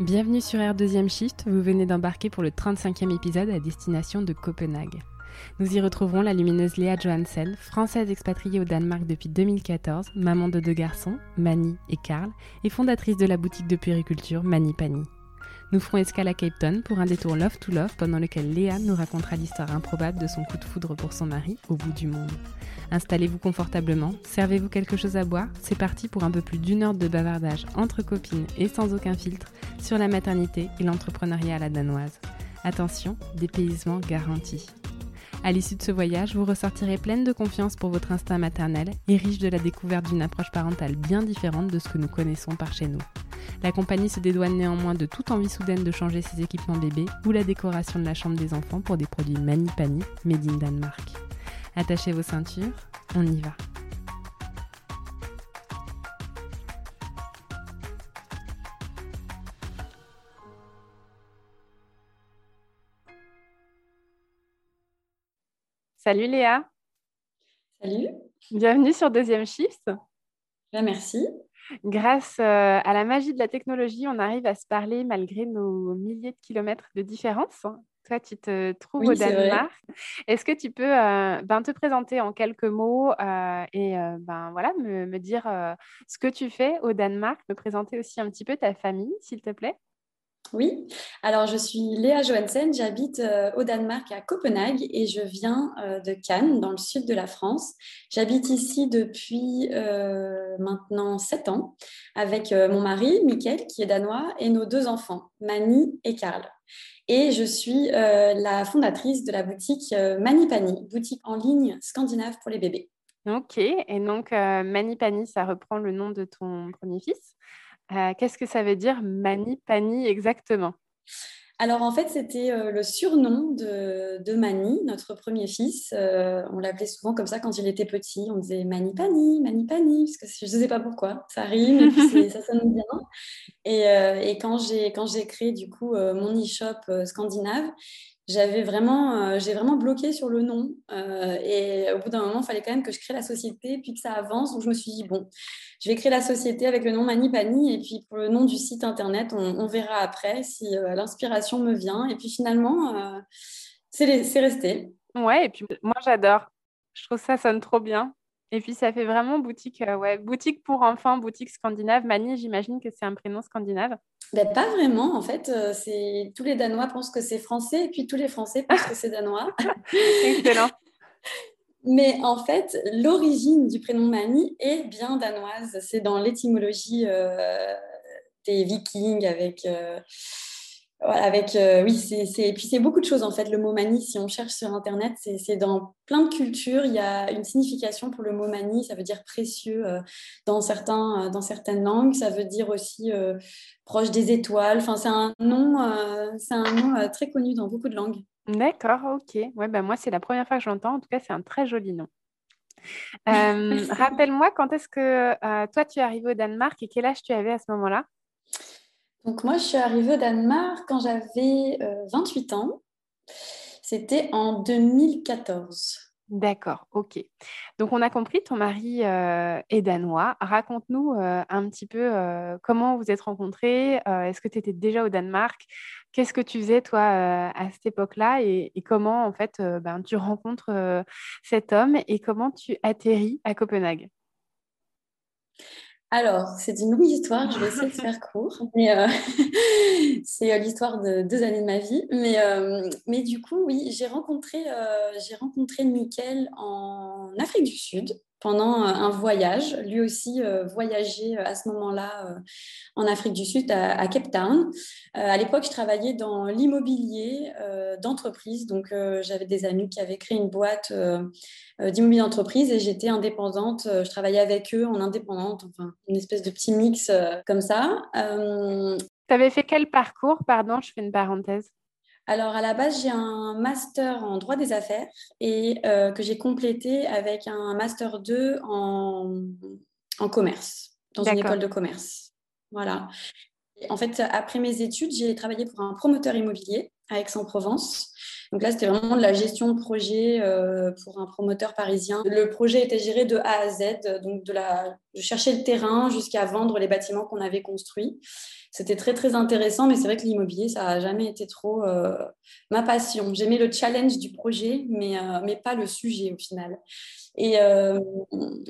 Bienvenue sur Air Deuxième Shift, vous venez d'embarquer pour le 35e épisode à destination de Copenhague. Nous y retrouverons la lumineuse Léa Johansen, française expatriée au Danemark depuis 2014, maman de deux garçons, Mani et Karl, et fondatrice de la boutique de puériculture Mani Pani. Nous ferons escale à Cape Town pour un détour love to love pendant lequel Léa nous racontera l'histoire improbable de son coup de foudre pour son mari au bout du monde. Installez-vous confortablement, servez-vous quelque chose à boire, c'est parti pour un peu plus d'une heure de bavardage entre copines et sans aucun filtre sur la maternité et l'entrepreneuriat à la danoise. Attention, dépaysement garanti. À l'issue de ce voyage, vous ressortirez pleine de confiance pour votre instinct maternel et riche de la découverte d'une approche parentale bien différente de ce que nous connaissons par chez nous. La compagnie se dédouane néanmoins de toute envie soudaine de changer ses équipements bébés ou la décoration de la chambre des enfants pour des produits Mani Pani made in Danemark. Attachez vos ceintures, on y va. Salut Léa. Salut. Bienvenue sur Deuxième Shift. Ben, merci. Grâce euh, à la magie de la technologie, on arrive à se parler malgré nos milliers de kilomètres de différence. Toi, tu te trouves au Danemark. Est-ce que tu peux euh, ben, te présenter en quelques mots euh, et euh, ben, voilà, me, me dire ce que tu fais au Danemark, me présenter aussi un petit peu ta famille, s'il te plaît? Oui, alors je suis Léa Johansen, j'habite au Danemark à Copenhague et je viens de Cannes, dans le sud de la France. J'habite ici depuis maintenant sept ans avec mon mari, Mickaël, qui est danois, et nos deux enfants, Mani et Karl. Et je suis euh, la fondatrice de la boutique euh, Manipani, boutique en ligne scandinave pour les bébés. Ok, et donc euh, Manipani, ça reprend le nom de ton premier fils. Qu'est-ce que ça veut dire Manipani exactement? Alors en fait, c'était euh, le surnom de, Mani, notre premier fils. Euh, on l'appelait souvent comme ça quand il était petit. On disait Mani Pani, Mani Pani, parce que je ne sais pas pourquoi. Ça rime et puis ça sonne bien. Et, euh, et quand j'ai créé du coup mon e-shop scandinave, j'avais vraiment, euh, j'ai vraiment bloqué sur le nom. Euh, et au bout d'un moment, il fallait quand même que je crée la société, puis que ça avance. Donc je me suis dit, bon, je vais créer la société avec le nom Manipani. Et puis pour le nom du site internet, on, verra après si euh, l'inspiration me vient. Et puis finalement, c'est resté. Ouais, et puis moi j'adore. Je trouve ça sonne trop bien. Et puis ça fait vraiment boutique, ouais, boutique pour enfants, boutique scandinave. Mani, j'imagine que c'est un prénom scandinave. Ben, pas vraiment, en fait. Euh, c'est tous les Danois pensent que c'est français et puis tous les Français pensent que c'est danois. Excellent. Mais en fait, l'origine du prénom Mani est bien danoise. C'est dans l'étymologie euh, des Vikings avec avec, euh, oui, c'est, et puis c'est beaucoup de choses en fait. Le mot manie, si on cherche sur Internet, c'est, dans plein de cultures. Il y a une signification pour le mot manie, ça veut dire précieux euh, dans, certains, euh, dans certaines langues. Ça veut dire aussi proche des étoiles. Enfin, c'est un nom, c'est un nom très connu dans beaucoup de langues. D'accord, ok. Ouais, ben moi, c'est la première fois que je l'entends. En tout cas, c'est un très joli nom. rappelle-moi, quand est-ce que toi, tu es arrivé au Danemark et quel âge tu avais à ce moment-là? Donc moi, je suis arrivée au Danemark quand j'avais 28 euh, ans. C'était en 2014. D'accord, ok. Donc on a compris, ton mari euh, est danois. Raconte-nous euh, un petit peu comment vous êtes rencontrés. Est-ce que tu étais déjà au Danemark? Qu'est-ce que tu faisais toi à cette époque-là? Et, comment en fait ben, tu rencontres cet homme? Et comment tu atterris à Copenhague? Alors, c'est une longue histoire, je vais essayer de faire court. Euh, c'est euh, l'histoire de deux années de ma vie. Mais, euh, mais du coup, oui, j'ai rencontré, j'ai rencontré Nickel en Afrique du Sud pendant un voyage. Lui aussi voyageait à ce moment-là en Afrique du Sud, à, Cape Town. à l'époque, je travaillais dans l'immobilier d'entreprise. Donc, j'avais des amis qui avaient créé une boîte d'immobilier d'entreprise et j'étais indépendante. Je travaillais avec eux en indépendante, enfin, une espèce de petit mix comme ça. tu avais fait quel parcours? Pardon, je fais une parenthèse. Alors, à la base, j'ai un master en droit des affaires et que j'ai complété avec un master 2 en, en commerce, dans une école de commerce. Voilà. En fait, après mes études, j'ai travaillé pour un promoteur immobilier à Aix-en-Provence. Donc là, c'était vraiment de la gestion de projet euh, pour un promoteur parisien. Le projet était géré de A à Z, donc de, la, de chercher le terrain jusqu'à vendre les bâtiments qu'on avait construits. C'était très, très intéressant, mais c'est vrai que l'immobilier, ça n'a jamais été trop euh, ma passion. J'aimais le challenge du projet, mais, euh, mais pas le sujet au final. Et euh,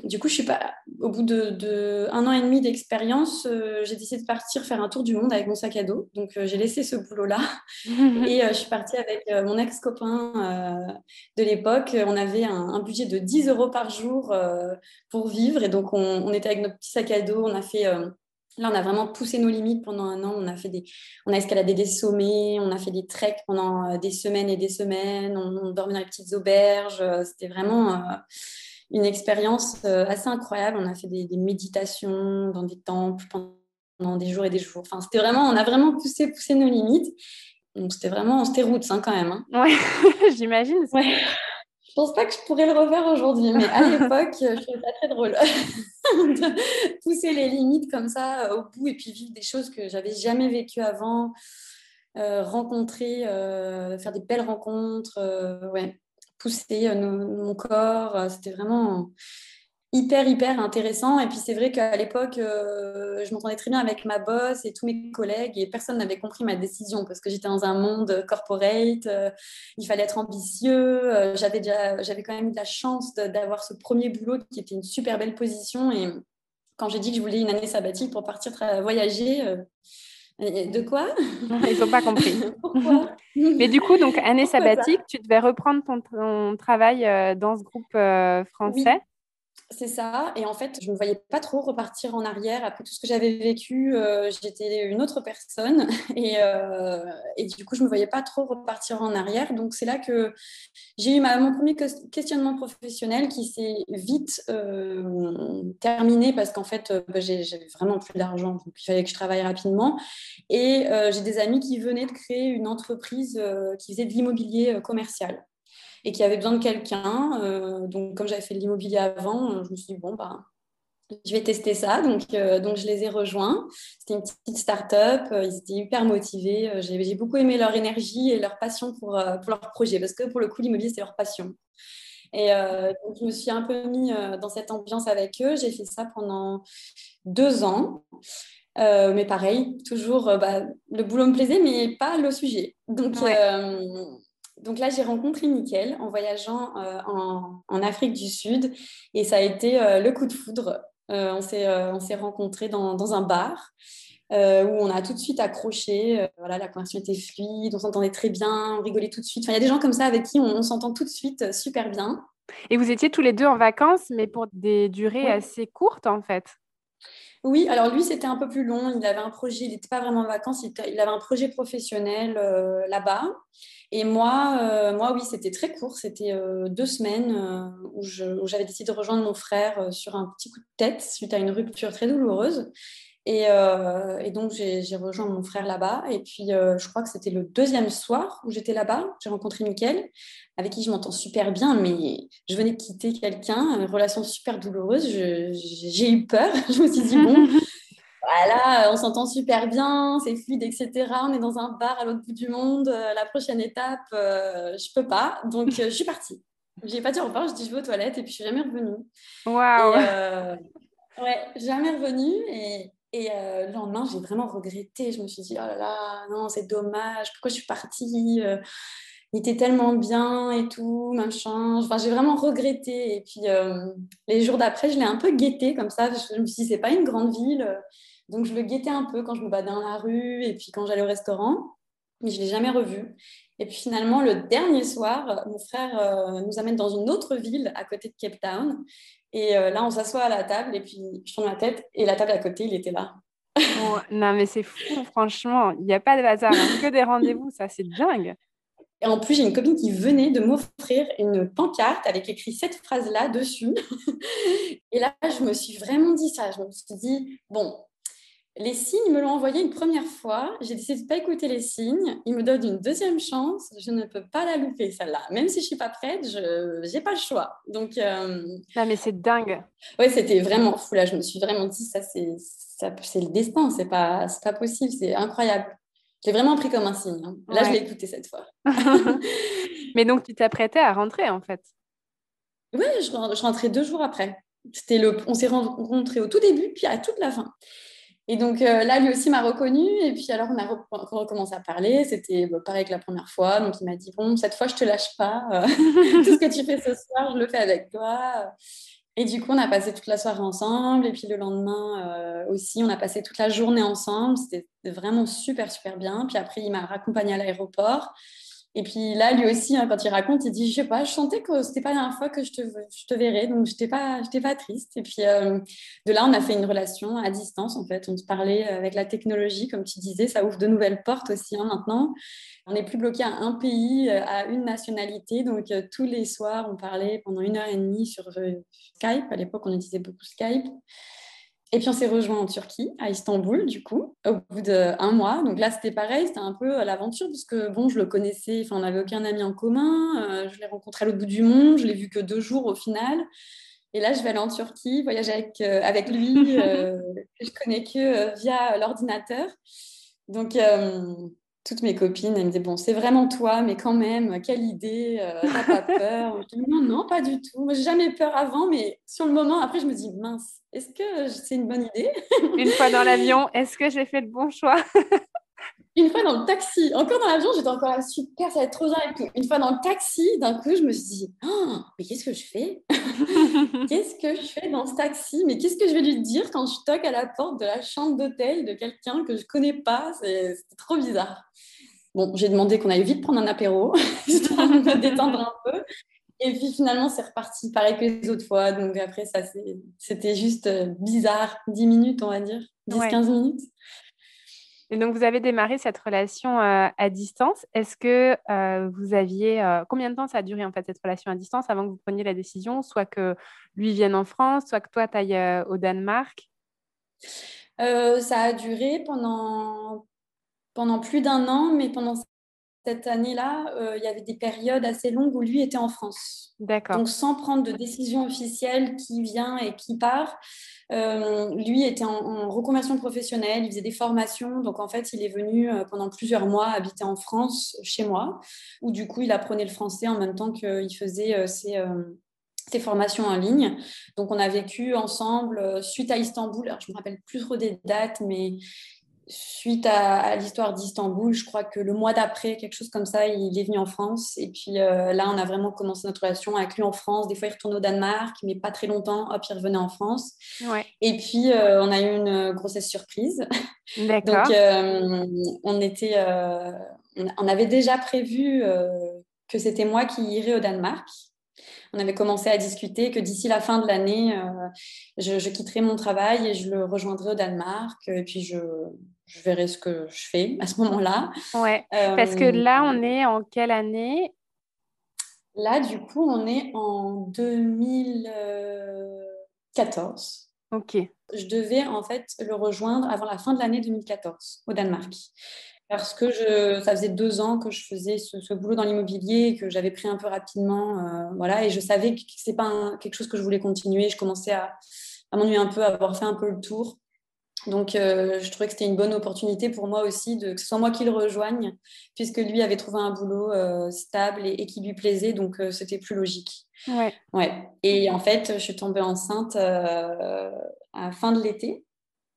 du coup, je suis pas, au bout de, un an et demi d'expérience, euh, j'ai décidé de partir faire un tour du monde avec mon sac à dos. Donc, euh, j'ai laissé ce boulot-là et je suis partie avec mon ex-copain de l'époque. On avait un, budget de 10 euros par jour pour vivre et donc on, était avec notre petit sac à dos. On a fait Là, on a vraiment poussé nos limites pendant un an. On a, fait des, on a escaladé des sommets, on a fait des treks pendant euh, des semaines et des semaines. On, dormait dans les petites auberges. Euh, c'était vraiment euh, une expérience assez incroyable. On a fait des, méditations dans des temples pendant des jours et des jours. Enfin, c'était vraiment, on a vraiment poussé nos limites. Donc, c'était vraiment, c'était route hein, quand même. Hein. Ouais, j'imagine. Ouais. Je pense pas que je pourrais le refaire aujourd'hui, mais à l'époque, je trouvais ça très drôle de pousser les limites comme ça euh, au bout et puis vivre des choses que j'avais jamais vécues avant, euh, rencontrer, euh, faire des belles rencontres, ouais, pousser mon corps. C'était vraiment hyper, hyper intéressant. Et puis, c'est vrai qu'à l'époque, euh, je m'entendais très bien avec ma boss et tous mes collègues et personne n'avait compris ma décision parce que j'étais dans un monde corporate, euh, il fallait être ambitieux. Euh, j'avais, déjà, j'avais quand même eu de la chance d'avoir ce premier boulot qui était une super belle position. Et quand j'ai dit que je voulais une année sabbatique pour partir voyager, de quoi? Ils n'ont pas compris. Pourquoi? Mais du coup, donc année sabbatique, tu devais reprendre ton, travail dans ce groupe français? C'est ça. Et en fait, je ne me voyais pas trop repartir en arrière. Après tout ce que j'avais vécu, euh, j'étais une autre personne. Euh, et, du coup, je ne me voyais pas trop repartir en arrière. Donc, c'est là que j'ai eu mon premier questionnement professionnel qui s'est vite euh, terminé parce qu'en fait, bah, j'avais vraiment plus d'argent. Donc, il fallait que je travaille rapidement. Et j'ai des amis qui venaient de créer une entreprise qui faisait de l'immobilier commercial et qui avait besoin de quelqu'un. Euh, donc, comme j'avais fait de l'immobilier avant, je me suis dit, bon, bah, je vais tester ça. Donc, euh, donc je les ai rejoints. C'était une petite start-up. Euh, ils étaient hyper motivés. J'ai beaucoup aimé leur énergie et leur passion pour, pour leur projet parce que pour le coup, l'immobilier, c'est leur passion. Et donc, je me suis un peu mis dans cette ambiance avec eux. J'ai fait ça pendant deux ans. mais pareil, toujours, bah, le boulot me plaisait, mais pas le sujet. Donc, donc là, j'ai rencontré Nickel en voyageant euh, en, Afrique du Sud et ça a été euh, le coup de foudre. Euh, on s'est rencontrés dans, un bar où on a tout de suite accroché. voilà, la conversation était fluide, on s'entendait très bien, on rigolait tout de suite. il y a des gens comme ça avec qui on, s'entend tout de suite super bien. Et vous étiez tous les deux en vacances, mais pour des durées assez courtes en fait. Oui, alors lui, c'était un peu plus long. Il avait un projet, il n'était pas vraiment en vacances, il, avait un projet professionnel là-bas. Et moi, euh, moi oui, c'était très court. C'était euh, deux semaines euh, où, j'avais décidé de rejoindre mon frère sur un petit coup de tête suite à une rupture très douloureuse. Et, donc, j'ai rejoint mon frère là-bas. Et puis, je crois que c'était le deuxième soir où j'étais là-bas. J'ai rencontré Mickaël, avec qui je m'entends super bien, mais je venais de quitter quelqu'un, une relation super douloureuse. J'ai eu peur. je me suis dit, bon, voilà, on s'entend super bien, c'est fluide, etc. On est dans un bar à l'autre bout du monde. Euh, la prochaine étape, euh, je peux pas. Donc, euh, je suis partie. Je n'ai pas dit au revoir, je dis je vais aux toilettes et puis je suis jamais revenue. Waouh Ouais, jamais revenue. Et, et le lendemain, j'ai vraiment regretté. Je me suis dit, oh là là, non, c'est dommage, pourquoi je suis partie il était tellement bien et tout, machin. Enfin, j'ai vraiment regretté. Et puis, euh, les jours d'après, je l'ai un peu guetté comme ça. Je me suis dit, c'est pas une grande ville. Donc, je le guettais un peu quand je me badais dans la rue et puis quand j'allais au restaurant. Mais je ne l'ai jamais revu. Et puis finalement, le dernier soir, mon frère euh, nous amène dans une autre ville à côté de Cape Town. Et euh, là, on s'assoit à la table et puis je tourne ma tête et la table à côté, il était là. non, mais c'est fou, franchement. Il n'y a pas de hasard, hein. que des rendez-vous, ça, c'est dingue. Et en plus, j'ai une copine qui venait de m'offrir une pancarte avec écrit cette phrase-là dessus. et là, je me suis vraiment dit ça. Je me suis dit, bon, les signes, me l'ont envoyé une première fois. J'ai décidé de ne pas écouter les signes. Ils me donnent une deuxième chance. Je ne peux pas la louper, celle-là. Même si je ne suis pas prête, je n'ai pas le choix. Donc, euh... mais c'est dingue. Oui, c'était vraiment fou. Là, je me suis vraiment dit, ça, c'est, c'est le destin. Ce n'est pas, pas possible. C'est incroyable. J'ai vraiment pris comme un signe. Hein. Là, je l'ai écouté cette fois. mais donc, tu t'apprêtais à rentrer, en fait? Oui, je, je rentrais deux jours après. C'était le, on s'est rencontrés au tout début, puis à toute la fin. Et donc euh, là, lui aussi m'a reconnu. Et puis alors, on a recommencé à parler. C'était bah, pareil que la première fois. Donc il m'a dit Bon, cette fois, je te lâche pas. Euh, tout ce que tu fais ce soir, je le fais avec toi. Et du coup, on a passé toute la soirée ensemble. Et puis le lendemain euh, aussi, on a passé toute la journée ensemble. C'était vraiment super, super bien. Puis après, il m'a raccompagné à l'aéroport. Et puis là, lui aussi, hein, quand il raconte, il dit, je sais pas, je sentais que c'était pas la dernière fois que je te, verrais, donc j'étais pas, pas triste. Et puis euh, de là, on a fait une relation à distance, en fait. On se parlait avec la technologie, comme tu disais, ça ouvre de nouvelles portes aussi hein, maintenant. On n'est plus bloqué à un pays, euh, à une nationalité. Donc euh, tous les soirs, on parlait pendant une heure et demie sur Skype. À l'époque, on utilisait beaucoup Skype. Et puis on s'est rejoint en Turquie, à Istanbul, du coup, au bout d'un mois. Donc là, c'était pareil, c'était un peu l'aventure, parce que bon, je le connaissais, enfin, on n'avait aucun ami en commun. Euh, je l'ai rencontré à l'autre bout du monde, je l'ai vu que deux jours au final. Et là, je vais aller en Turquie, voyager avec, euh, avec lui, euh, que je connais que via l'ordinateur. Donc, toutes mes copines, elles me disaient, bon, c'est vraiment toi, mais quand même, quelle idée, t'as pas peur? Je dis, non, non, pas du tout. Moi, j'ai jamais peur avant, mais sur le moment, après, je me dis, mince, est-ce que c'est une bonne idée? Une fois dans l'avion, est-ce que j'ai fait le bon choix? Une fois dans le taxi, encore dans l'avion, j'étais encore super, ça va être trop bien Une fois dans le taxi, d'un coup, je me suis dit, oh, mais qu'est-ce que je fais Qu'est-ce que je fais dans ce taxi? Mais qu'est-ce que je vais lui dire quand je toque à la porte de la chambre d'hôtel de quelqu'un que je connais pas? C'était trop bizarre. Bon, j'ai demandé qu'on aille vite prendre un apéro, histoire de me détendre un peu. Et puis finalement, c'est reparti pareil que les autres fois. Donc après, ça, c'était juste euh, bizarre. 10 minutes, on va dire. 10-15 minutes. Et donc, vous avez démarré cette relation euh, à distance. Est-ce que euh, vous aviez. combien de temps ça a duré, en fait, cette relation à distance avant que vous preniez la décision, soit que lui vienne en France, soit que toi, tu ailles au Danemark? Ça a duré pendant, pendant plus d'un an, mais pendant cette année-là, euh, il y avait des périodes assez longues où lui était en France. D'accord. Donc, sans prendre de décision officielle qui vient et qui part, euh, lui était en, reconversion professionnelle, il faisait des formations. Donc, en fait, il est venu euh, pendant plusieurs mois habiter en France, chez moi, où du coup, il apprenait le français en même temps qu'il faisait ses, ses, formations en ligne. Donc, on a vécu ensemble suite à Istanbul. Alors, je ne me rappelle plus trop des dates, mais suite à, l'histoire d'Istanbul, je crois que le mois d'après, quelque chose comme ça, il est venu en France. Et puis euh, là, on a vraiment commencé notre relation avec lui en France. Des fois, il retournait au Danemark, mais pas très longtemps. Hop, il revenait en France. Et puis, euh, on a eu une grossesse surprise. D'accord. Donc, euh, on, était, on avait déjà prévu que c'était moi qui irais au Danemark on avait commencé à discuter que d'ici la fin de l'année, je, je, quitterai mon travail et je le rejoindrai au Danemark. Et puis, je, je verrai ce que je fais à ce moment-là. Ouais, parce que là, on est en quelle année? Là, du coup, on est en 2014. Ok. Je devais en fait le rejoindre avant la fin de l'année 2014 au Danemark. Parce que je, ça faisait deux ans que je faisais ce, boulot dans l'immobilier, que j'avais pris un peu rapidement. Euh, voilà, et je savais que ce n'est pas quelque chose que je voulais continuer. Je commençais à, à m'ennuyer un peu, à avoir fait un peu le tour. Donc, euh, je trouvais que c'était une bonne opportunité pour moi aussi, de, que ce soit moi qui le rejoigne, puisque lui avait trouvé un boulot euh, stable et, qui lui plaisait, donc euh, c'était plus logique. Ouais. ouais. Et en fait, je suis tombée enceinte à la fin de l'été.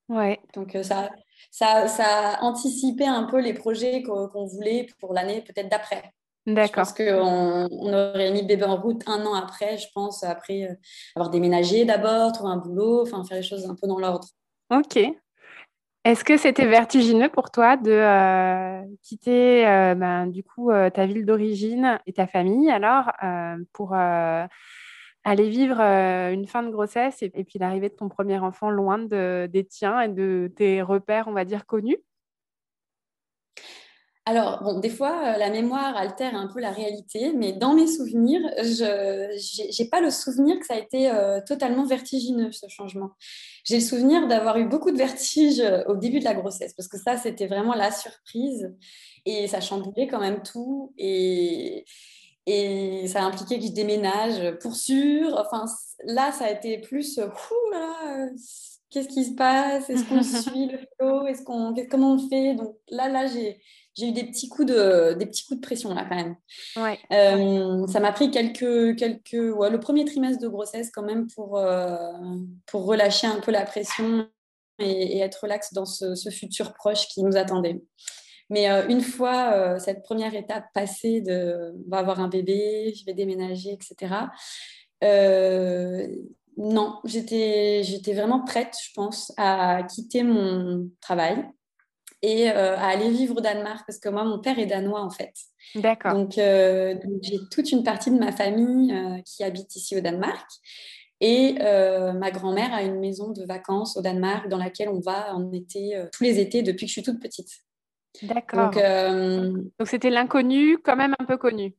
Ouais. Donc, ça, ça, ça a anticipé un peu les projets qu'on voulait pour l'année peut-être d'après. D'accord. Pense qu'on on aurait mis le bébé en route un an après, je pense, après avoir déménagé d'abord, trouver un boulot, enfin faire les choses un peu dans l'ordre. Ok. Est-ce que c'était vertigineux pour toi de quitter ben, du coup ta ville d'origine et ta famille alors pour aller vivre une fin de grossesse et, puis l'arrivée de ton premier enfant loin de, des tiens et de tes repères, on va dire, connus? Alors, bon, des fois, la mémoire altère un peu la réalité, mais dans mes souvenirs, je n'ai pas le souvenir que ça a été totalement vertigineux, ce changement. J'ai le souvenir d'avoir eu beaucoup de vertiges au début de la grossesse, parce que ça, c'était vraiment la surprise, et ça chamboulait quand même tout. Et, et ça a impliqué que je déménage pour sûr. Enfin, là, ça a été plus, là, qu'est-ce qui se passe? Est-ce qu'on suit le flow? Est-ce qu'on, comment on fait? Donc là, là, j'ai, j'ai eu des petits coups de, des petits coups de pression là quand même. Ouais. Euh, ça m'a pris quelques, quelques, ouais, le premier trimestre de grossesse quand même pour, euh, pour relâcher un peu la pression et, être relax dans ce, ce, futur proche qui nous attendait. Mais euh, une fois cette première étape passée de on va avoir un bébé, je vais déménager, etc. Non, j'étais, j'étais vraiment prête, je pense, à quitter mon travail et à aller vivre au Danemark parce que moi, mon père est danois en fait. D'accord. Donc, j'ai toute une partie de ma famille qui habite ici au Danemark. Et ma grand-mère a une maison de vacances au Danemark dans laquelle on va en été, tous les étés depuis que je suis toute petite. D'accord. Euh, Donc, c'était l'inconnu, quand même un peu connu.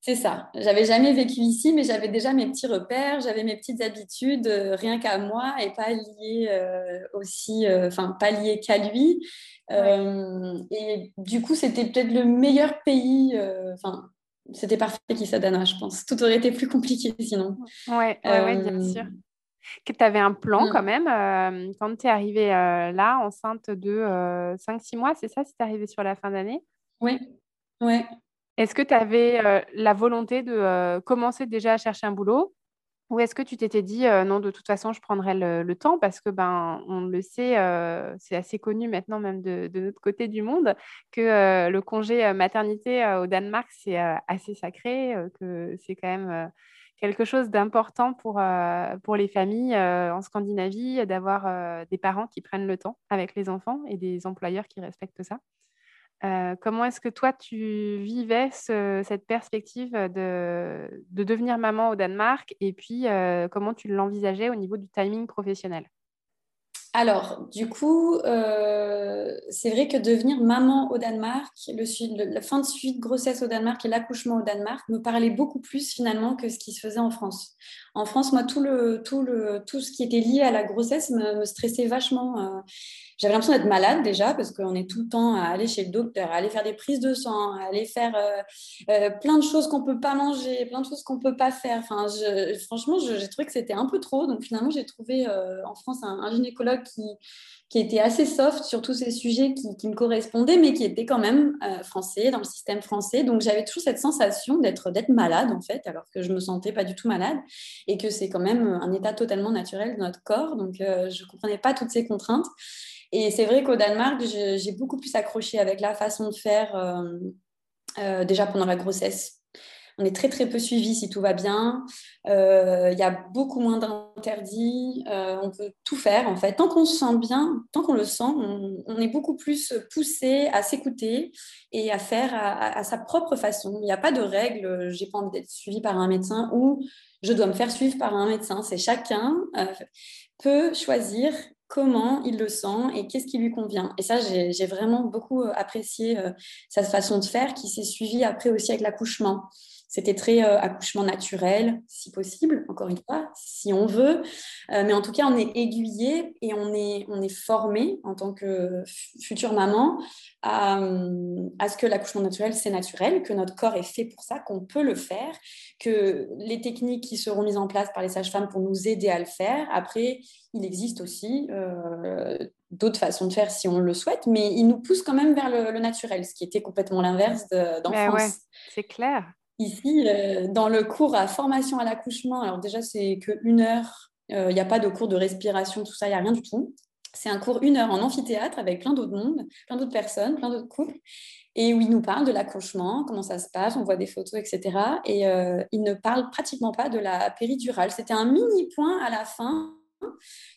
C'est ça. J'avais jamais vécu ici, mais j'avais déjà mes petits repères, j'avais mes petites habitudes, euh, rien qu'à moi et pas liées euh, aussi, enfin pas liées qu'à lui. et du coup, c'était peut-être le meilleur pays. Enfin, c'était parfait danois, je pense. Tout aurait été plus compliqué sinon. Ouais, ouais bien sûr que tu avais un plan mmh. quand même. Euh, quand tu es arrivée euh, là, enceinte de 5-6 euh, mois, c'est ça, si tu es arrivée sur la fin d'année? Oui, ouais. Est-ce que tu avais la volonté de commencer déjà à chercher un boulot ou est-ce que tu t'étais dit non, de toute façon, je prendrai le, temps parce que ben on le sait, c'est assez connu maintenant même de, de, notre côté du monde que le congé maternité au Danemark c'est assez sacré, que c'est quand même quelque chose d'important pour, euh, les familles euh, en Scandinavie, d'avoir euh, des parents qui prennent le temps avec les enfants et des employeurs qui respectent ça. Comment est-ce que toi, tu vivais cette perspective de, de, devenir maman au Danemark et puis comment tu l'envisageais au niveau du timing professionnel? Alors, du coup, euh, c'est vrai que devenir maman au Danemark, la fin de suite de grossesse au Danemark et l'accouchement au Danemark me parlait beaucoup plus finalement que ce qui se faisait en France. En France, moi, tout, le, tout, le, tout ce qui était lié à la grossesse me, stressait vachement. Euh. J'avais l'impression d'être malade déjà parce qu'on est tout le temps à aller chez le docteur, à aller faire des prises de sang, à aller faire euh, plein de choses qu'on ne peut pas manger, plein de choses qu'on ne peut pas faire. Enfin, franchement, j'ai trouvé que c'était un peu trop. Donc finalement, j'ai trouvé en France un gynécologue qui, qui était assez soft sur tous ces sujets qui, me correspondaient, mais qui était quand même euh, français, dans le système français. Donc j'avais toujours cette sensation d'être malade, en fait, alors que je me sentais pas du tout malade, et que c'est quand même un état totalement naturel de notre corps. Donc euh, je ne comprenais pas toutes ces contraintes. Et c'est vrai qu'au Danemark, j'ai beaucoup plus accroché avec la façon de faire euh, déjà pendant la grossesse on est très très peu suivi si tout va bien. Euh, il y a beaucoup moins d'interdits. Euh, on peut tout faire en fait. Tant qu'on se sent bien, tant qu'on le sent, on, est beaucoup plus poussé à s'écouter et à faire à, sa propre façon. Il n'y a pas de règles. J'ai pas envie d'être suivi par un médecin ou je dois me faire suivre par un médecin. C'est chacun euh, peut choisir comment il le sent et qu'est-ce qui lui convient. Et ça, j'ai vraiment beaucoup apprécié sa façon de faire qui s'est suivie après aussi avec l'accouchement. C'était très euh, accouchement naturel, si possible, encore une fois, si on veut. Euh, mais en tout cas, on est aiguillé et on est, on est formé en tant que future maman à, à ce que l'accouchement naturel, c'est naturel, que notre corps est fait pour ça, qu'on peut le faire, que les techniques qui seront mises en place par les sages-femmes pour nous aider à le faire. Après, il existe aussi euh, d'autres façons de faire si on le souhaite, mais il nous pousse quand même vers le, naturel, ce qui était complètement l'inverse d'en France. Ouais, c'est clair. Ici, euh, dans le cours à formation à l'accouchement, alors déjà, c'est qu'une heure, il euh, n'y a pas de cours de respiration, tout ça, il n'y a rien du tout. c'est un cours une heure en amphithéâtre avec plein d'autres mondes, plein d'autres personnes, plein d'autres couples, et où il nous parle de l'accouchement, comment ça se passe, on voit des photos, etc. Et euh, il ne parle pratiquement pas de la péridurale. C'était un mini point à la fin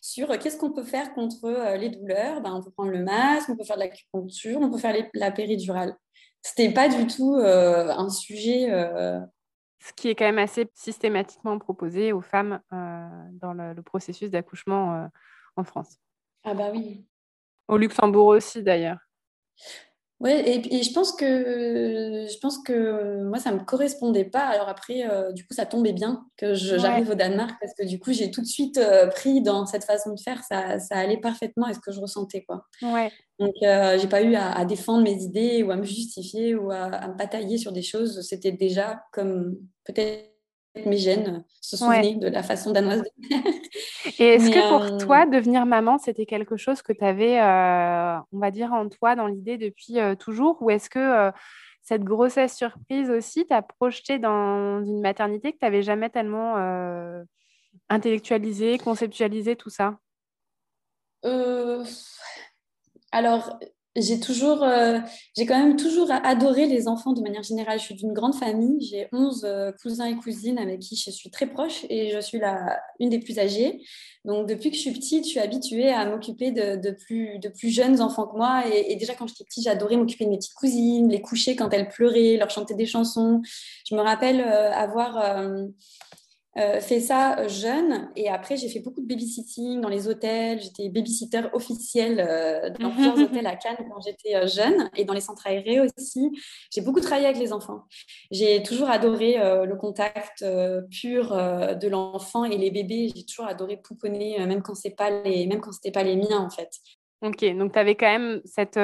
sur euh, qu'est-ce qu'on peut faire contre les douleurs. Ben, on peut prendre le masque, on peut faire de l'acupuncture, on peut faire la péridurale. C'était pas du tout un sujet. Ce qui est quand même assez systématiquement proposé aux femmes dans le, le processus d'accouchement en France. Ah bah oui. Au Luxembourg aussi d'ailleurs. Oui, et, je pense que je pense que moi ça me correspondait pas. Alors après, euh, du coup, ça tombait bien que j'arrive au Danemark parce que du coup, j'ai tout de suite euh, pris dans cette façon de faire. Ça, ça allait parfaitement à ce que je ressentais, quoi. Ouais. Donc, euh, j'ai pas eu à, défendre mes idées ou à me justifier ou à, à me batailler sur des choses. C'était déjà comme peut-être mes gènes se souvenaient de la façon danoise. Et est-ce que pour euh, toi, devenir maman, c'était quelque chose que tu avais, euh, on va dire, en toi, dans l'idée depuis euh, toujours? Ou est-ce que cette grossesse surprise aussi t'a projeté dans une maternité que tu n'avais jamais tellement intellectualisé, conceptualisé, tout ça? Alors, j'ai toujours, euh, j'ai quand même toujours adoré les enfants de manière générale. Je suis d'une grande famille. J'ai 11 euh, cousins et cousines avec qui je suis très proche et je suis la, une des plus âgées. Donc, depuis que je suis petite, je suis habituée à m'occuper de, de, plus, de plus jeunes enfants que moi. Et, déjà, quand j'étais petite, j'adorais m'occuper de mes petites cousines, les coucher quand elles pleuraient, leur chanter des chansons. Je me rappelle euh, avoir euh, fait ça euh, jeune et après j'ai fait beaucoup de babysitting dans les hôtels. J'étais babysitter officielle euh, dans plusieurs hôtels à Cannes quand j'étais jeune et dans les centres aérés aussi. J'ai beaucoup travaillé avec les enfants. J'ai toujours adoré le contact pur de l'enfant et les bébés. J'ai toujours adoré pouponner même quand c'est pas les même quand c'était pas les miens en fait. Ok, donc tu avais quand même cette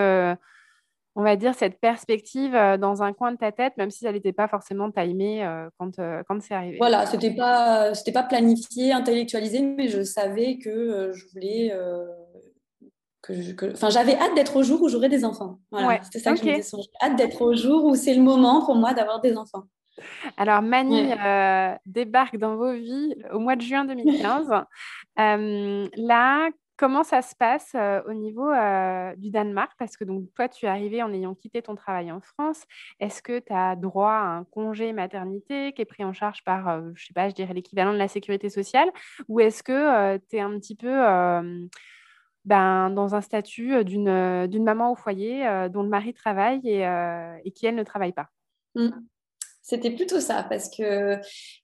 on va dire, cette perspective euh, dans un coin de ta tête, même si elle n'était pas forcément timée euh, quand, euh, quand c'est arrivé. Voilà, c'était pas, c'était pas planifié, intellectualisé, mais je savais que je voulais. que, Enfin, j'avais hâte d'être au jour où j'aurais des enfants. Voilà, c'était ça que je me disais. J'ai hâte d'être au jour où c'est le moment pour moi d'avoir des enfants. Alors, Mani débarque dans vos vies au mois de juin 2015. là, Comment ça se passe au niveau du Danemark? Parce que donc, toi, tu es arrivé en ayant quitté ton travail en France. Est-ce que tu as droit à un congé maternité qui est pris en charge par, je sais pas, je dirais l'équivalent de la sécurité sociale? Ou est-ce que tu es un petit peu ben, dans un statut d'une maman au foyer dont le mari travaille et, qui, elle, ne travaille pas? Mmh. C'était plutôt ça, parce que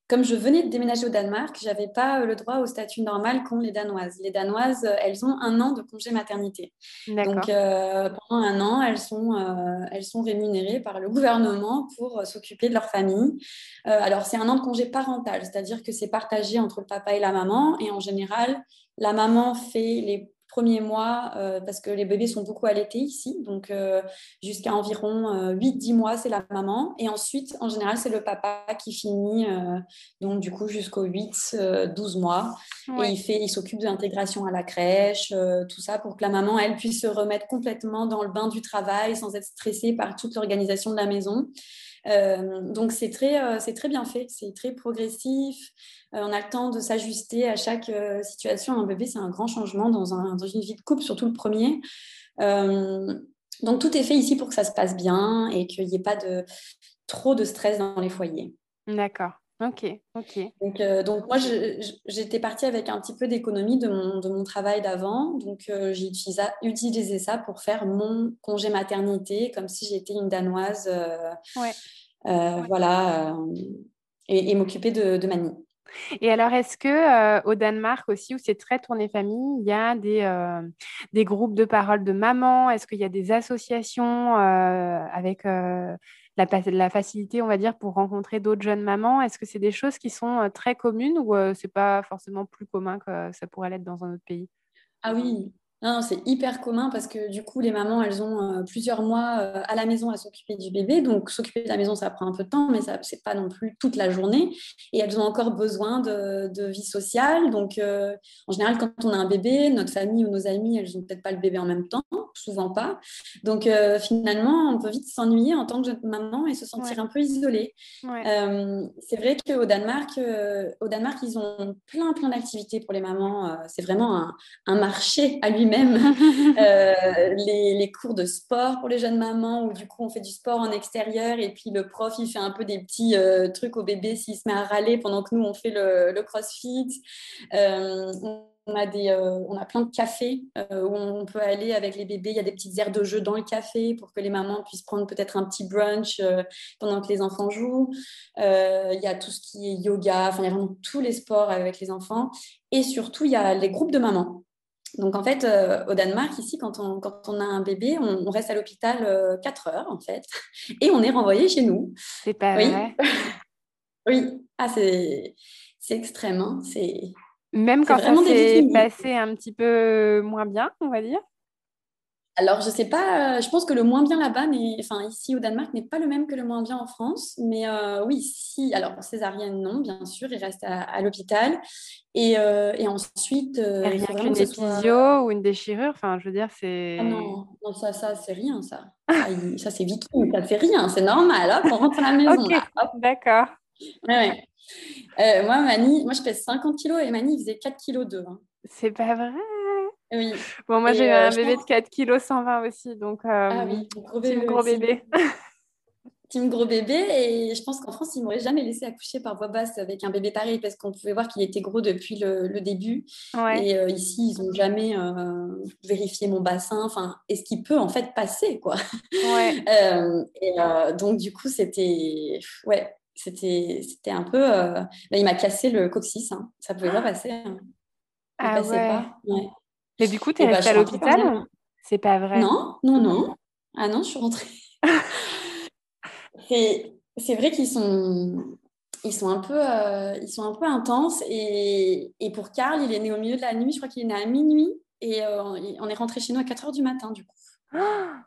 comme je venais de déménager au Danemark, je n'avais pas euh, le droit au statut normal qu'ont les Danoises. Les Danoises, euh, elles ont un an de congé maternité. Donc euh, pendant un an, elles sont, elles sont rémunérées par le gouvernement pour s'occuper de leur famille. alors c'est un an de congé parental, c'est-à-dire que c'est partagé entre le papa et la maman, et en général, la maman fait les premiers mois, euh, parce que les bébés sont beaucoup allaités ici, donc euh, jusqu'à environ 8-10 euh, mois, c'est la maman. Et ensuite, en général, c'est le papa qui finit, donc du coup, jusqu'aux 8-12 mois. Et il, fait, il s'occupe de l'intégration à la crèche, tout ça, pour que la maman, elle, puisse se remettre complètement dans le bain du travail sans être stressée par toute l'organisation de la maison. Donc c'est très, c'est très bien fait, c'est très progressif. Euh, on a le temps de s'ajuster à chaque euh, situation. Un bébé, c'est un grand changement dans, une vie de couple, surtout le premier. Euh, donc tout est fait ici pour que ça se passe bien et qu'il n'y ait pas de trop de stress dans les foyers. D'accord. Ok, ok. Donc, moi, j'étais partie avec un petit peu d'économie de mon, travail d'avant. Donc j'ai utilisé, ça pour faire mon congé maternité, comme si j'étais une Danoise. Voilà. et, m'occuper de, de Mani. Et alors, est-ce que euh, au Danemark aussi, où c'est très tourné famille, il y a des, euh, des groupes de parole de maman? Est-ce qu'il y a des associations euh, avec la, facilité, on va dire, pour rencontrer d'autres jeunes mamans Est-ce que c'est des choses qui sont très communes ou c'est pas forcément plus commun que ça pourrait l'être dans un autre pays? Ah oui, non, c'est hyper commun parce que du coup, les mamans, elles ont euh, plusieurs mois euh, à la maison à s'occuper du bébé. Donc, s'occuper de la maison, ça prend un peu de temps, mais ça c'est pas non plus toute la journée. Et elles ont encore besoin de, vie sociale. Donc, euh, en général, quand on a un bébé, notre famille ou nos amis, elles ont peut-être pas le bébé en même temps, souvent pas. Donc, finalement, on peut vite s'ennuyer en tant que jeune maman et se sentir un peu isolée. c'est vrai qu'au Danemark, au Danemark, ils ont plein, plein d'activités pour les mamans. c'est vraiment un, un marché à lui-même même les, les, cours de sport pour les jeunes mamans, où du coup on fait du sport en extérieur et puis le prof il fait un peu des petits trucs au bébé s'il se met à râler pendant que nous on fait le, crossfit on a, des, euh, on a plein de cafés euh, où on peut aller avec les bébés. Il y a des petites aires de jeu dans le café pour que les mamans puissent prendre peut-être un petit brunch euh, pendant que les enfants jouent. il y a tout ce qui est yoga. Enfin, il y a vraiment tous les sports avec les enfants. Et surtout, il y a les groupes de mamans. Donc, en fait, au Danemark, ici, quand on, quand on a un bébé, on, reste à l'hôpital 4 heures, en fait. Et on est renvoyé chez nous. C'est pas vrai Oui. Ah, c'est extrême. Hein. C'est même quand ça s'est passé un petit peu moins bien, on va dire alors, je sais pas, je pense que le moins bien là-bas, enfin, ici au Danemark, n'est pas le même que le moins bien en France. Mais euh, oui, si, alors, césarienne, non, bien sûr, il reste à, l'hôpital. Et, euh, et, ensuite. Euh, rien qu'une soit... ou une déchirure, enfin, je veux dire, c'est. Ah non, non, ça, ça c'est rien, ça. ça, c'est viking, ça fait rien, c'est normal, hop, on rentre à la maison. D'accord. Ouais, euh, moi, Mani, moi, je pèse 50 kilos et Mani, il faisait 4 kg 2. C'est pas vrai Oui. Bon, moi, j'ai eu un euh, bébé de 4 kg 120 aussi, donc euh, ah, oui, gros bébé. Gros bébé. team gros bébé et je pense qu'en France, ils m'auraient jamais laissé accoucher par voie basse avec un bébé pareil parce qu'on pouvait voir qu'il était gros depuis le, début. Et ici, ils n'ont jamais vérifié mon bassin, enfin, est-ce qu'il peut en fait passer quoi? Ouais. et donc du coup, c'était ouais, c'était c'était un peu euh, bah, il m'a cassé le coccyx hein. ça pouvait pas ah. passer hein. ah ouais. Pas. Mais du coup tu es bah, restée à l'hôpital c'est pas vrai. Non non non. Ah non je suis rentrée. C'est vrai qu'ils sont ils sont un peu euh, ils sont un peu intenses. Et, et, pour Karl il est né au milieu de la nuit. Je crois qu'il est né à minuit. Et euh, on est rentré chez nous à 4 heures du matin du coup.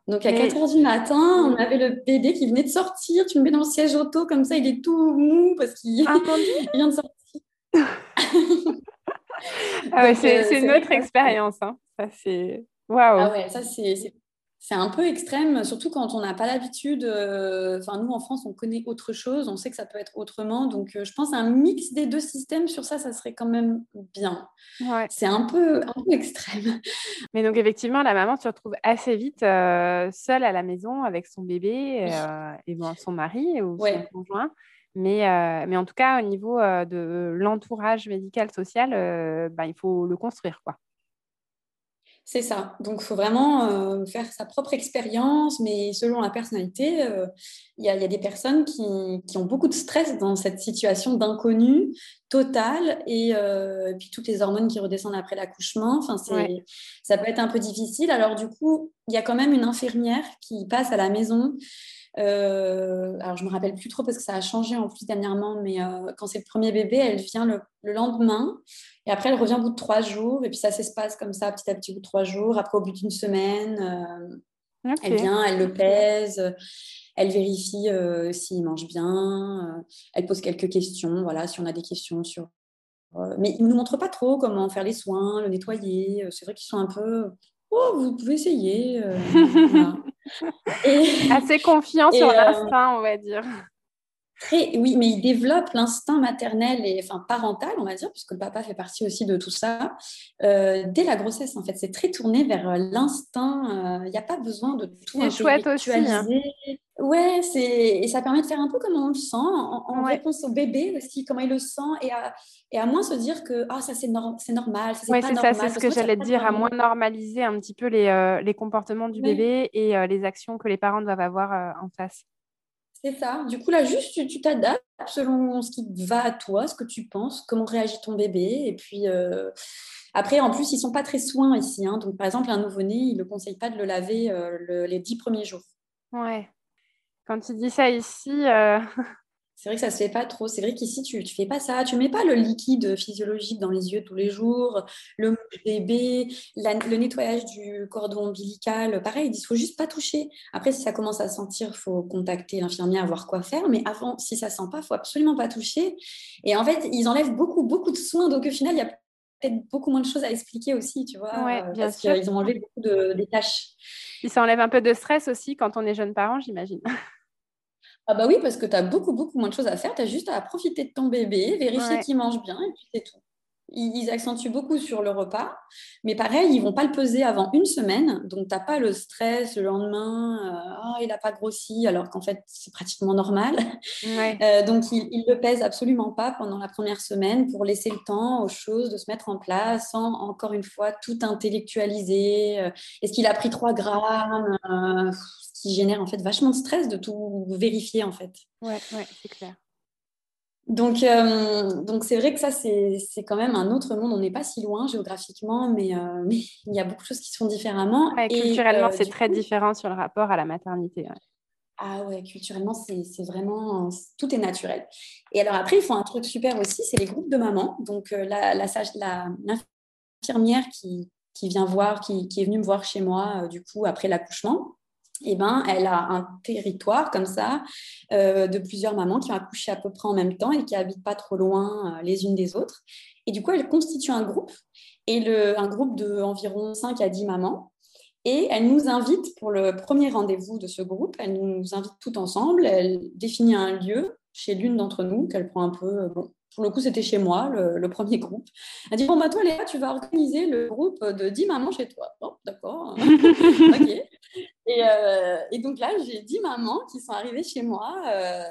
Donc à 4 h du matin, on avait le bébé qui venait de sortir. Tu me mets dans le siège auto, comme ça, il est tout mou parce qu'il vient de sortir. ah c'est euh, une autre expérience. Hein. Ça, c'est. Waouh! Ah ouais, ça, c'est c'est un peu extrême, surtout quand on n'a pas l'habitude. Euh, nous en France, on connaît autre chose, on sait que ça peut être autrement. Donc, euh, je pense un mix des deux systèmes sur ça, ça serait quand même bien. C'est un peu, un peu extrême. Mais donc, effectivement, la maman se retrouve assez vite euh, seule à la maison avec son bébé et bon, son mari ou son conjoint. Mais, mais en tout cas, au niveau de l'entourage médical, social, ben, il faut le construire. quoi. C'est ça. Donc, il faut vraiment euh, faire sa propre expérience, mais selon la personnalité, euh, il y, a des personnes qui, ont beaucoup de stress dans cette situation d'inconnu total et, euh, puis toutes les hormones qui redescendent après l'accouchement. Enfin, ça peut être un peu difficile. Alors, du coup, il y a quand même une infirmière qui passe à la maison. Alors, je me rappelle plus trop parce que ça a changé en plus dernièrement, mais quand c'est le premier bébé, elle vient le lendemain et après, elle revient au bout de trois jours. Et puis ça s'espace comme ça, petit à petit, au bout de trois jours. Après, au bout d'une semaine, euh, elle vient, elle le pèse. Elle vérifie euh, s'il mange bien. Euh, elle pose quelques questions. Voilà, si on a des questions sur. mais ils ne nous montrent pas trop comment faire les soins, le nettoyer. C'est vrai qu'ils sont un peu. Oh, vous pouvez essayer. Assez confiants sur l'instinct, on va dire oui, mais il développe l'instinct maternel et enfin parental, on va dire, puisque le papa fait partie aussi de tout ça, euh, dès la grossesse. En fait, c'est très tourné vers euh, l'instinct. Il euh, n'y a pas besoin de tout intellectualiser. Hein. Ouais, c'est et ça permet de faire un peu comme on le sent, en, réponse au bébé aussi, comment il le sent, et à, et à moins se dire que ah ça c'est c'est normal, ça c'est ça, c'est ce que j'allais dire, à moins normaliser un petit peu les, les comportements du bébé et les actions que les parents doivent avoir en face. C'est ça. Du coup, là, juste, tu t'adaptes selon ce qui va à toi, ce que tu penses, comment réagit ton bébé. Et puis, euh, après, en plus, ils ne sont pas très soins ici. Hein. Donc, par exemple, un nouveau-né, il ne conseille pas de le laver euh, les dix premiers jours. Ouais. Quand tu dis ça ici, euh, C'est vrai que ça se fait pas trop. C'est vrai qu'ici, tu ne fais pas ça. Tu mets pas le liquide physiologique dans les yeux tous les jours, le bébé, le nettoyage du cordon ombilical. Pareil, il faut juste pas toucher. Après, si ça commence à sentir, il faut contacter l'infirmière, voir quoi faire. Mais avant, si ça sent pas, il faut absolument pas toucher. Et en fait, ils enlèvent beaucoup, beaucoup de soins. Donc, au final, il y a peut-être beaucoup moins de choses à expliquer aussi, tu vois. Ouais, bien parce qu'ils ont enlevé beaucoup de, des tâches. Ils s'enlèvent un peu de stress aussi quand on est jeune parent, j'imagine. Ah bah oui, parce que tu as beaucoup, beaucoup moins de choses à faire. Tu as juste à profiter de ton bébé, vérifier qu'il mange bien et puis c'est tout. Ils, accentuent beaucoup sur le repas, mais pareil, ils vont pas le peser avant une semaine, donc tu n'as pas le stress le lendemain, euh, ah, il n'a pas grossi, alors qu'en fait, c'est pratiquement normal. Euh, donc, ils ne le pèsent absolument pas pendant la première semaine pour laisser le temps aux choses de se mettre en place sans, encore une fois, tout intellectualiser. Euh, est-ce qu'il a pris 3 grammes Ce qui génère en fait vachement de stress de tout vérifier, en fait. Ouais, ouais c'est clair. Donc, euh, donc c'est vrai que ça, c'est quand même un autre monde. On n'est pas si loin géographiquement, mais, euh, mais, il y a beaucoup de choses qui se font différemment. et culturellement, euh, c'est très différent sur le rapport à la maternité. Ah ouais, culturellement, c'est vraiment... Tout est naturel. Et alors après, ils font un truc super aussi, c'est les groupes de mamans. Donc, la, l'infirmière qui, qui, vient voir, qui, qui, est venue me voir chez moi, du coup, après l'accouchement, eh ben, elle a un territoire comme ça euh, de plusieurs mamans qui ont accouché à peu près en même temps et qui habitent pas trop loin euh, les unes des autres. Et du coup, elle constitue un groupe, et un groupe d'environ 5 à 10 mamans. Et elle nous invite pour le premier rendez-vous de ce groupe, elle nous invite tout ensemble, elle définit un lieu chez l'une d'entre nous qu'elle prend un peu, euh, pour le coup, c'était chez moi, le, premier groupe. Elle dit Bon, bah, toi, Léa, tu vas organiser le groupe de 10 mamans chez toi. Bon, d'accord. ok. Euh, et, donc là, j'ai 10 mamans qui sont arrivées chez moi, euh,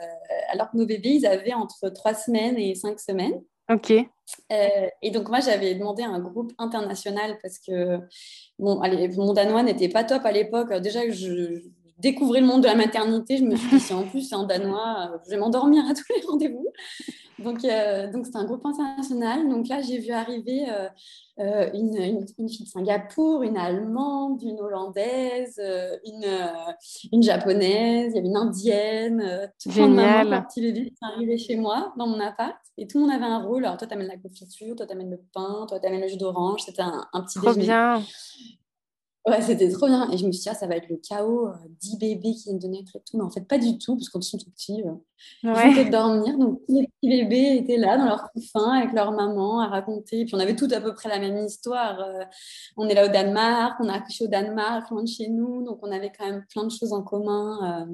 alors que nos bébés, ils avaient entre 3 semaines et 5 semaines. Ok. Euh, et donc, moi, j'avais demandé un groupe international parce que bon, allez, mon danois n'était pas top à l'époque. Déjà que je, découvrais le monde de la maternité, je me suis dit, si en plus c'est en danois, je vais m'endormir à tous les rendez-vous. Donc, euh, donc c'est un groupe international. Donc là, j'ai vu arriver euh, euh, une, une, fille de Singapour, une Allemande, une Hollandaise, une, une Japonaise, il y avait une Indienne. tout. Le petit bébé sont arrivés chez moi, dans mon appart. Et tout le monde avait un rôle. Alors, toi, tu amènes la confiture, toi, tu amènes le pain, toi, tu amènes le jus d'orange. C'était un, un, petit Trop bien. Ouais, c'était trop bien. Et je me suis dit, ah, ça va être le chaos, 10 euh, bébés qui viennent de naître et tout. Mais en fait, pas du tout, parce qu'ils sont tout petits, euh, ouais. ils dormir. Donc, tous les petits bébés étaient là, dans leur couffin, avec leur maman, à raconter. Et puis, on avait tout à peu près la même histoire. Euh, on est là au Danemark, on a accouché au Danemark, loin de chez nous. Donc, on avait quand même plein de choses en commun.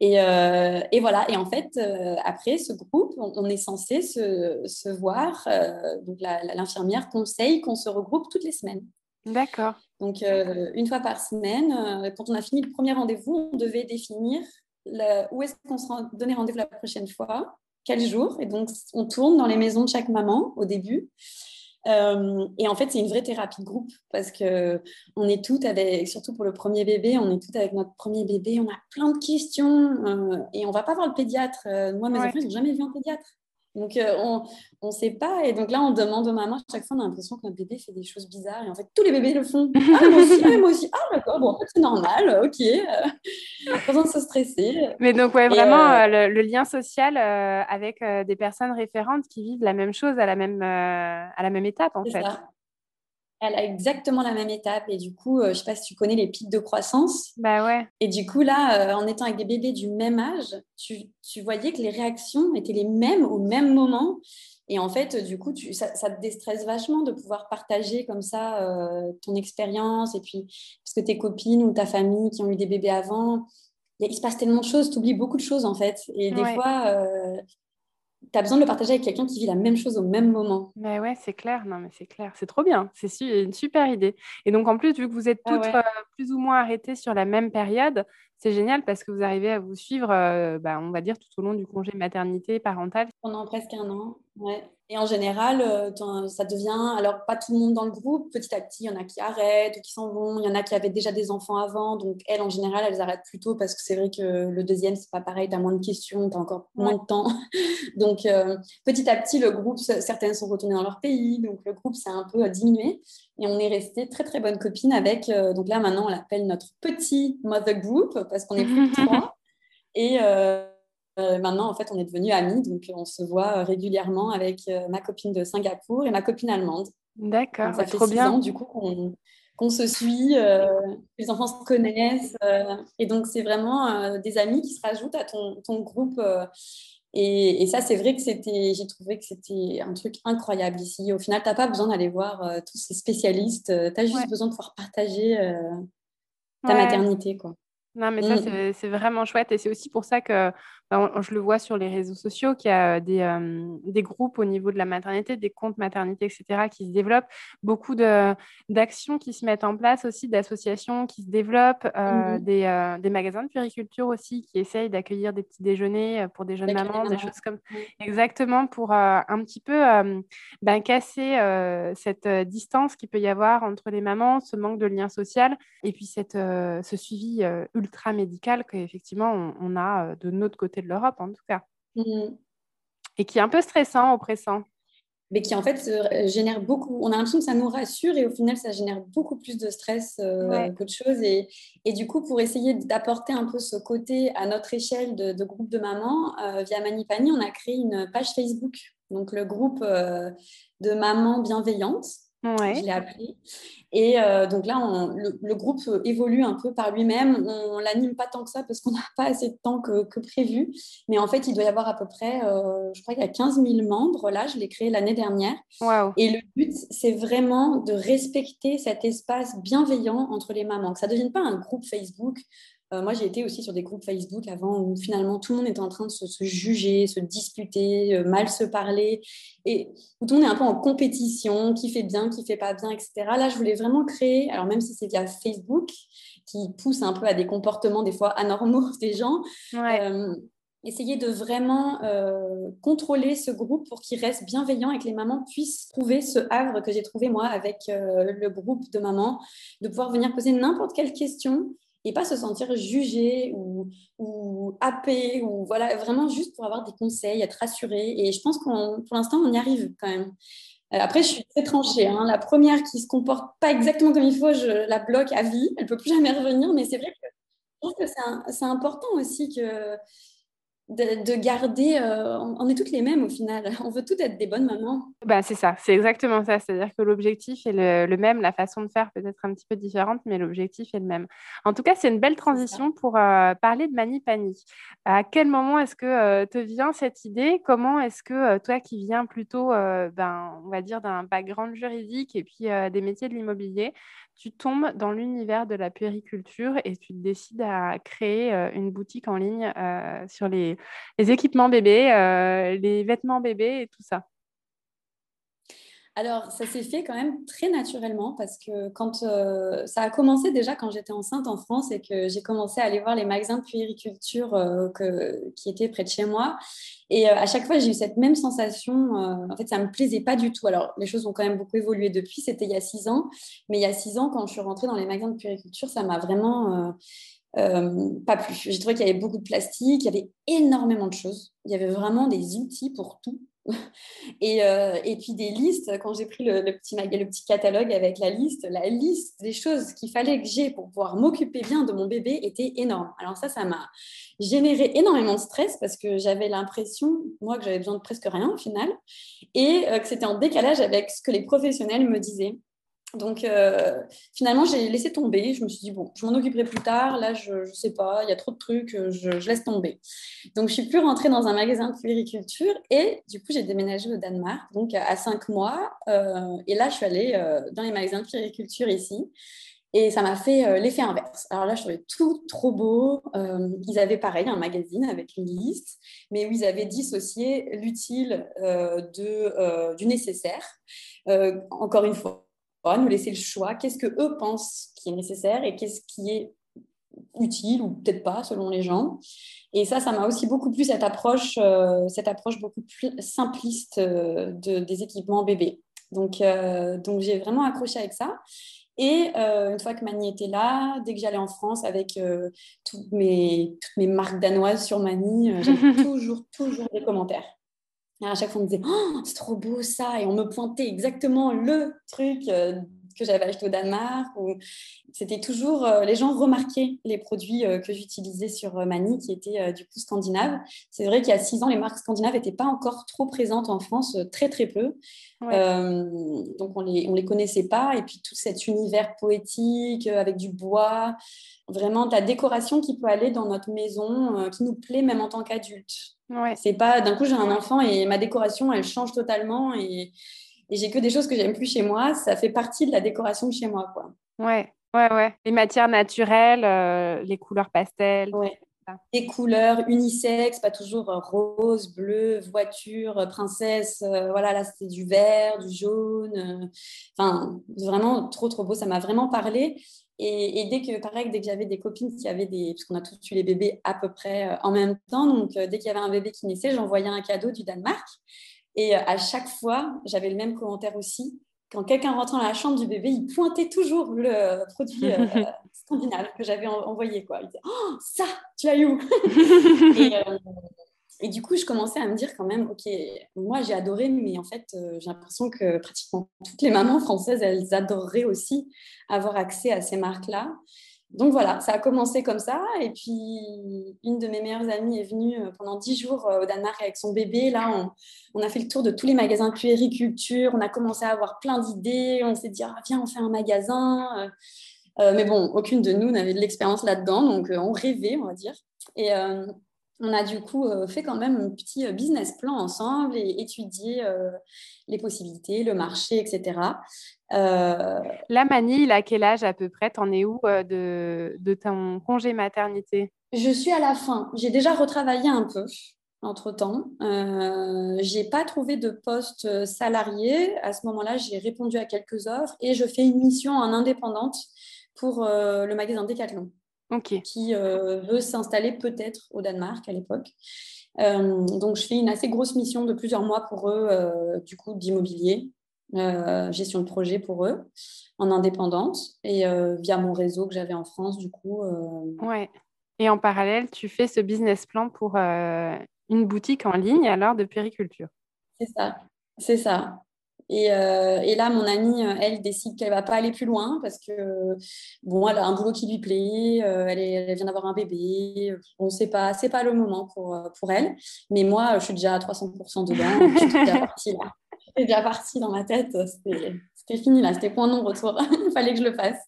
Et, et, voilà, et en fait, après ce groupe, on, est censé se, se voir. donc l'infirmière conseille qu'on se regroupe toutes les semaines. D'accord. Donc, euh, une fois par semaine, euh, quand on a fini le premier rendez-vous, on devait définir où est-ce qu'on se donnait rendez-vous la prochaine fois, quel jour. Et donc, on tourne dans les maisons de chaque maman au début. Euh, et en fait, c'est une vraie thérapie de groupe parce que on est toutes avec, surtout pour le premier bébé, on est toutes avec notre premier bébé, on a plein de questions et on va pas voir le pédiatre. moi, mes enfants, ils n'ont jamais vu un pédiatre. Donc, euh, on ne sait pas. Et donc là, on demande aux mamans, chaque fois, on a l'impression qu'un bébé fait des choses bizarres. Et en fait, tous les bébés le font. Ah, moi aussi, ah, moi aussi. Ah, d'accord, bon, en fait, c'est normal, ok. Euh, pas besoin de se stresser. Mais donc, ouais, vraiment, euh, le, lien social avec des personnes référentes qui vivent la même chose à la même, à la même étape, en fait. Ça. Elle a exactement la même étape. Et du coup, je ne sais pas si tu connais les pics de croissance. Bah ouais. Et du coup, là, en étant avec des bébés du même âge, tu, tu, voyais que les réactions étaient les mêmes au même moment. Et en fait, du coup, tu, ça, ça, te déstresse vachement de pouvoir partager comme ça euh, ton expérience. Et puis, parce que tes copines ou ta famille qui ont eu des bébés avant, il se passe tellement de choses, tu oublies beaucoup de choses en fait. Et des fois, euh, tu as besoin de le partager avec quelqu'un qui vit la même chose au même moment. Mais ouais, c'est clair. Non, mais c'est clair. C'est trop bien. C'est une super idée. Et donc, en plus, vu que vous êtes ah toutes euh, plus ou moins arrêtées sur la même période, c'est génial parce que vous arrivez à vous suivre, euh, bah, on va dire, tout au long du congé maternité parental. Pendant presque un an, ouais. Et en général, euh, ça devient, alors pas tout le monde dans le groupe, petit à petit, il y en a qui arrêtent ou qui s'en vont, il y en a qui avaient déjà des enfants avant, donc elles, en général, elles arrêtent plus tôt parce que c'est vrai que le deuxième, c'est pas pareil, tu as moins de questions, tu as encore moins de temps. donc euh, petit à petit, le groupe, certaines sont retournées dans leur pays, donc le groupe s'est un peu diminué. Et on est resté très très bonne copine avec, euh, donc là maintenant, on l'appelle notre petit mother group parce qu'on est plus de trois. Et euh, maintenant, en fait, on est devenus amis, donc on se voit régulièrement avec euh, ma copine de Singapour et ma copine allemande. D'accord, ça fait trop bien. Ans, du coup, qu'on se suit, euh, les enfants se connaissent, et donc c'est vraiment des amis qui se rajoutent à ton, ton groupe. Et, ça, c'est vrai que c'était, j'ai trouvé que c'était un truc incroyable ici. Au final, tu n'as pas besoin d'aller voir tous ces spécialistes, tu as juste besoin de pouvoir partager ta maternité. Quoi. Non, mais ça, mmh. c'est vraiment chouette. Et c'est aussi pour ça que je le vois sur les réseaux sociaux, qu'il y a des, des, groupes au niveau de la maternité, des comptes maternité, etc., qui se développent, beaucoup d'actions qui se mettent en place aussi, d'associations qui se développent, mmh des, des, magasins de puriculture aussi qui essayent d'accueillir des petits déjeuners pour des jeunes mamans, des choses comme exactement pour un petit peu ben, casser cette distance qu'il peut y avoir entre les mamans, ce manque de lien social et puis cette, ce suivi ultra médical qu'effectivement on, on, a de notre côté de l'Europe en tout cas. Mmh. Et qui est un peu stressant, oppressant mais qui en fait génère beaucoup. On a l'impression que ça nous rassure et au final, ça génère beaucoup plus de stress euh, qu'autre chose. Et, et, du coup, pour essayer d'apporter un peu ce côté à notre échelle de, groupe de mamans, euh, via Manipani, on a créé une page Facebook, donc le groupe euh, de mamans bienveillantes. Je l'ai appelé. Et euh, donc là, le, groupe évolue un peu par lui-même. On l'anime pas tant que ça parce qu'on n'a pas assez de temps que, prévu. Mais en fait, il doit y avoir à peu près, euh, je crois qu'il y a 15 000 membres. Là, je l'ai créé l'année dernière. Et le but, c'est vraiment de respecter cet espace bienveillant entre les mamans. Que ça ne devienne pas un groupe Facebook euh, moi, j'ai été aussi sur des groupes Facebook avant où finalement tout le monde était en train de se, juger, se disputer, euh, mal se parler, et où tout le monde est un peu en compétition, qui fait bien, qui fait pas bien, etc. Là, je voulais vraiment créer, alors même si c'est via Facebook, qui pousse un peu à des comportements des fois anormaux des gens, euh, essayer de vraiment contrôler ce groupe pour qu'il reste bienveillant et que les mamans puissent trouver ce havre que j'ai trouvé moi avec le groupe de mamans, de pouvoir venir poser n'importe quelle question et pas se sentir jugé ou, ou happé ou voilà vraiment juste pour avoir des conseils, être rassuré. Et je pense qu'on pour l'instant on y arrive quand même. Euh, après, je suis très tranchée. Hein. La première qui se comporte pas exactement comme il faut, je la bloque à vie. Elle peut plus jamais revenir. Mais c'est vrai que je pense que c'est important aussi que de, garder. Euh, on, est toutes les mêmes au final. On veut toutes être des bonnes mamans. Bah, c'est ça, c'est exactement ça. C'est-à-dire que l'objectif est le, même, la façon de faire peut-être un petit peu différente, mais l'objectif est le même. En tout cas, c'est une belle transition pour euh, parler de Mani Pani. À quel moment est-ce que euh, te vient cette idée? Comment est-ce que toi qui viens plutôt, ben, on va dire, d'un background juridique et puis des métiers de l'immobilier, tu tombes dans l'univers de la puériculture et tu décides à créer une boutique en ligne sur les, équipements bébés, les vêtements bébés et tout ça alors, ça s'est fait quand même très naturellement parce que quand ça a commencé déjà quand j'étais enceinte en France et que j'ai commencé à aller voir les magasins de puériculture qui étaient près de chez moi. Et à chaque fois, j'ai eu cette même sensation. en fait, ça ne me plaisait pas du tout. Alors, les choses ont quand même beaucoup évolué depuis. C'était il y a six ans. Mais il y a six ans, quand je suis rentrée dans les magasins de puériculture, ça m'a vraiment euh, pas plus. J'ai trouvé qu'il y avait beaucoup de plastique, il y avait énormément de choses. Il y avait vraiment des outils pour tout. et, euh, et, puis des listes, quand j'ai pris le, petit, le catalogue avec la liste, la liste des choses qu'il fallait que j'ai pour pouvoir m'occuper bien de mon bébé était énorme. Alors ça, ça m'a généré énormément de stress parce que j'avais l'impression, moi, que j'avais besoin de presque rien au final, et euh, que c'était en décalage avec ce que les professionnels me disaient. Donc euh, finalement, j'ai laissé tomber. Je me suis dit, bon, je m'en occuperai plus tard. Là, je ne sais pas, il y a trop de trucs, euh, je, laisse tomber. Donc je suis plus rentrée dans un magasin de puériculture et du coup, j'ai déménagé au Danemark, donc à cinq mois. Euh, et là, je suis allée dans les magasins de puériculture ici. Et ça m'a fait l'effet inverse. Alors là, je trouvais tout trop beau. ils avaient pareil un magazine avec une liste, mais où ils avaient dissocié l'utile de, du nécessaire. encore une fois, nous laisser le choix. Qu'est-ce que eux pensent qui est nécessaire et qu'est-ce qui est utile ou peut-être pas selon les gens. Et ça, ça m'a aussi beaucoup plu cette approche, euh, cette approche beaucoup plus simpliste euh, de, des équipements bébés. Donc, euh, donc j'ai vraiment accroché avec ça. Et une fois que Mani était là, dès que j'allais en France avec toutes, mes, toutes mes marques danoises sur Mani, j'avais toujours, toujours des commentaires. À chaque fois, on me disait oh, c'est trop beau ça. Et on me pointait exactement le truc euh, que j'avais acheté au Danemark. Ou... C'était toujours, euh, les gens remarquaient les produits euh, que j'utilisais sur Mani, qui étaient du coup scandinaves. C'est vrai qu'il y a six ans, les marques scandinaves n'étaient pas encore trop présentes en France, très très peu. donc on les, on les connaissait pas. Et puis tout cet univers poétique avec du bois, vraiment de la décoration qui peut aller dans notre maison, qui nous plaît même en tant qu'adulte. Ouais. C'est pas d'un coup j'ai un enfant et ma décoration elle change totalement et, et j'ai que des choses que j'aime plus chez moi. Ça fait partie de la décoration de chez moi quoi. Ouais, ouais, ouais. Les matières naturelles, euh, les couleurs pastel. Ouais. des couleurs unisexes, pas toujours rose, bleu, voiture, princesse. voilà, là, c'était du vert, du jaune. Enfin, vraiment trop, trop beau. Ça m'a vraiment parlé. Et, dès que, pareil, dès que j'avais des copines qui avaient des, parce qu'on a tous eu les bébés à peu près en même temps, donc dès qu'il y avait un bébé qui naissait, j'envoyais un cadeau du Danemark. Et à chaque fois, j'avais le même commentaire aussi quand quelqu'un rentrait dans la chambre du bébé, il pointait toujours le produit euh, scandinave que j'avais envoyé. Quoi. Il disait Oh, ça, tu l'as eu euh, et, du coup, je commençais à me dire quand même Ok, moi j'ai adoré, mais en fait, euh, j'ai l'impression que pratiquement toutes les mamans françaises, elles adoreraient aussi avoir accès à ces marques-là donc voilà, ça a commencé comme ça. Et puis, une de mes meilleures amies est venue euh, pendant dix jours euh, au Danemark avec son bébé. Là, on, a fait le tour de tous les magasins de puériculture. On a commencé à avoir plein d'idées. On s'est dit, ah, viens, on fait un magasin. Euh, mais bon, aucune de nous n'avait de l'expérience là-dedans. Donc, on rêvait, on va dire. Et on a du coup fait quand même un petit business plan ensemble et étudié les possibilités, le marché, etc. Euh... La Mani, il a quel âge à peu près? T'en es où euh, de, de, ton congé maternité? Je suis à la fin. J'ai déjà retravaillé un peu entre-temps. Euh, j'ai pas trouvé de poste salarié. À ce moment-là, j'ai répondu à quelques offres et je fais une mission en indépendante pour euh, le magasin Decathlon. Qui euh, veut s'installer peut-être au Danemark à l'époque. donc, je fais une assez grosse mission de plusieurs mois pour eux, du coup, d'immobilier euh, gestion de projet pour eux en indépendante et euh, via mon réseau que j'avais en France du coup. Euh. Ouais. Et en parallèle, tu fais ce business plan pour une boutique en ligne alors de périculture. C'est ça, c'est ça. Et, et, là, mon amie, elle décide qu'elle va pas aller plus loin parce que bon, elle a un boulot qui lui plaît, elle, elle, vient d'avoir un bébé. On sait pas, c'est pas le moment pour, pour elle. Mais moi, je suis déjà à 300% dedans. je suis déjà partie là c'était déjà parti dans ma tête. C'était fini là, c'était point non-retour. Il fallait que je le fasse.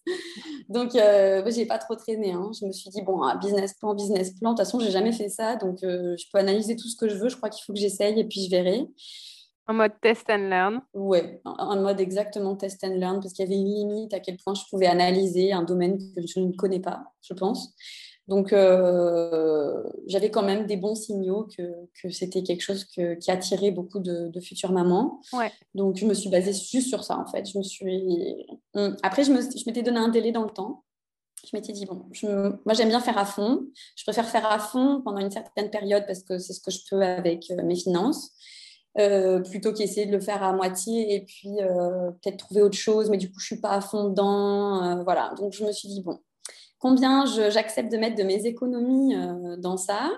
Donc, euh, j'ai pas trop traîné. Hein. Je me suis dit, bon, business plan, business plan. De toute façon, j'ai jamais fait ça. Donc, euh, je peux analyser tout ce que je veux. Je crois qu'il faut que j'essaye et puis je verrai. En mode test and learn Oui, en mode exactement test and learn, parce qu'il y avait une limite à quel point je pouvais analyser un domaine que je ne connais pas, je pense. Donc, euh, j'avais quand même des bons signaux que, que c'était quelque chose qui attirait beaucoup de, futures mamans. Ouais. Donc, je me suis basée juste sur ça, en fait. Je me suis... Après, je, me, je m'étais donné un délai dans le temps. Je m'étais dit, bon, moi, j'aime bien faire à fond. Je préfère faire à fond pendant une certaine période parce que c'est ce que je peux avec euh, mes finances. Euh, plutôt qu'essayer de le faire à moitié et puis peut-être trouver autre chose, mais du coup, je suis pas à fond dedans. voilà. Donc, je me suis dit, bon, combien j'accepte de mettre de mes économies euh, dans ça,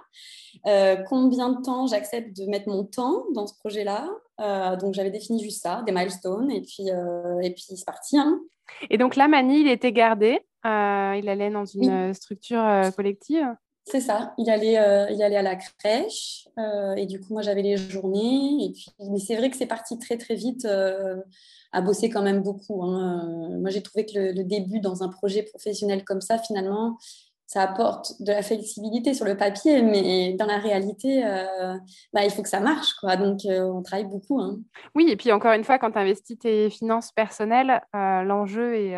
euh, combien de temps j'accepte de mettre mon temps dans ce projet-là. Euh, donc j'avais défini juste ça, des milestones, et puis, et puis c'est parti. Hein. Et donc là, Mani, il était gardé, il allait dans une structure collective c'est ça, il allait, il allait à la crèche et du coup moi j'avais les journées et puis mais c'est vrai que c'est parti très très vite à bosser quand même beaucoup. Hein. Euh, moi, j'ai trouvé que le, début dans un projet professionnel comme ça, finalement, ça apporte de la flexibilité sur le papier, mais dans la réalité, euh, bah, il faut que ça marche. Quoi. Donc, euh, on travaille beaucoup. Hein. Oui, et puis encore une fois, quand tu investis tes finances personnelles, l'enjeu est,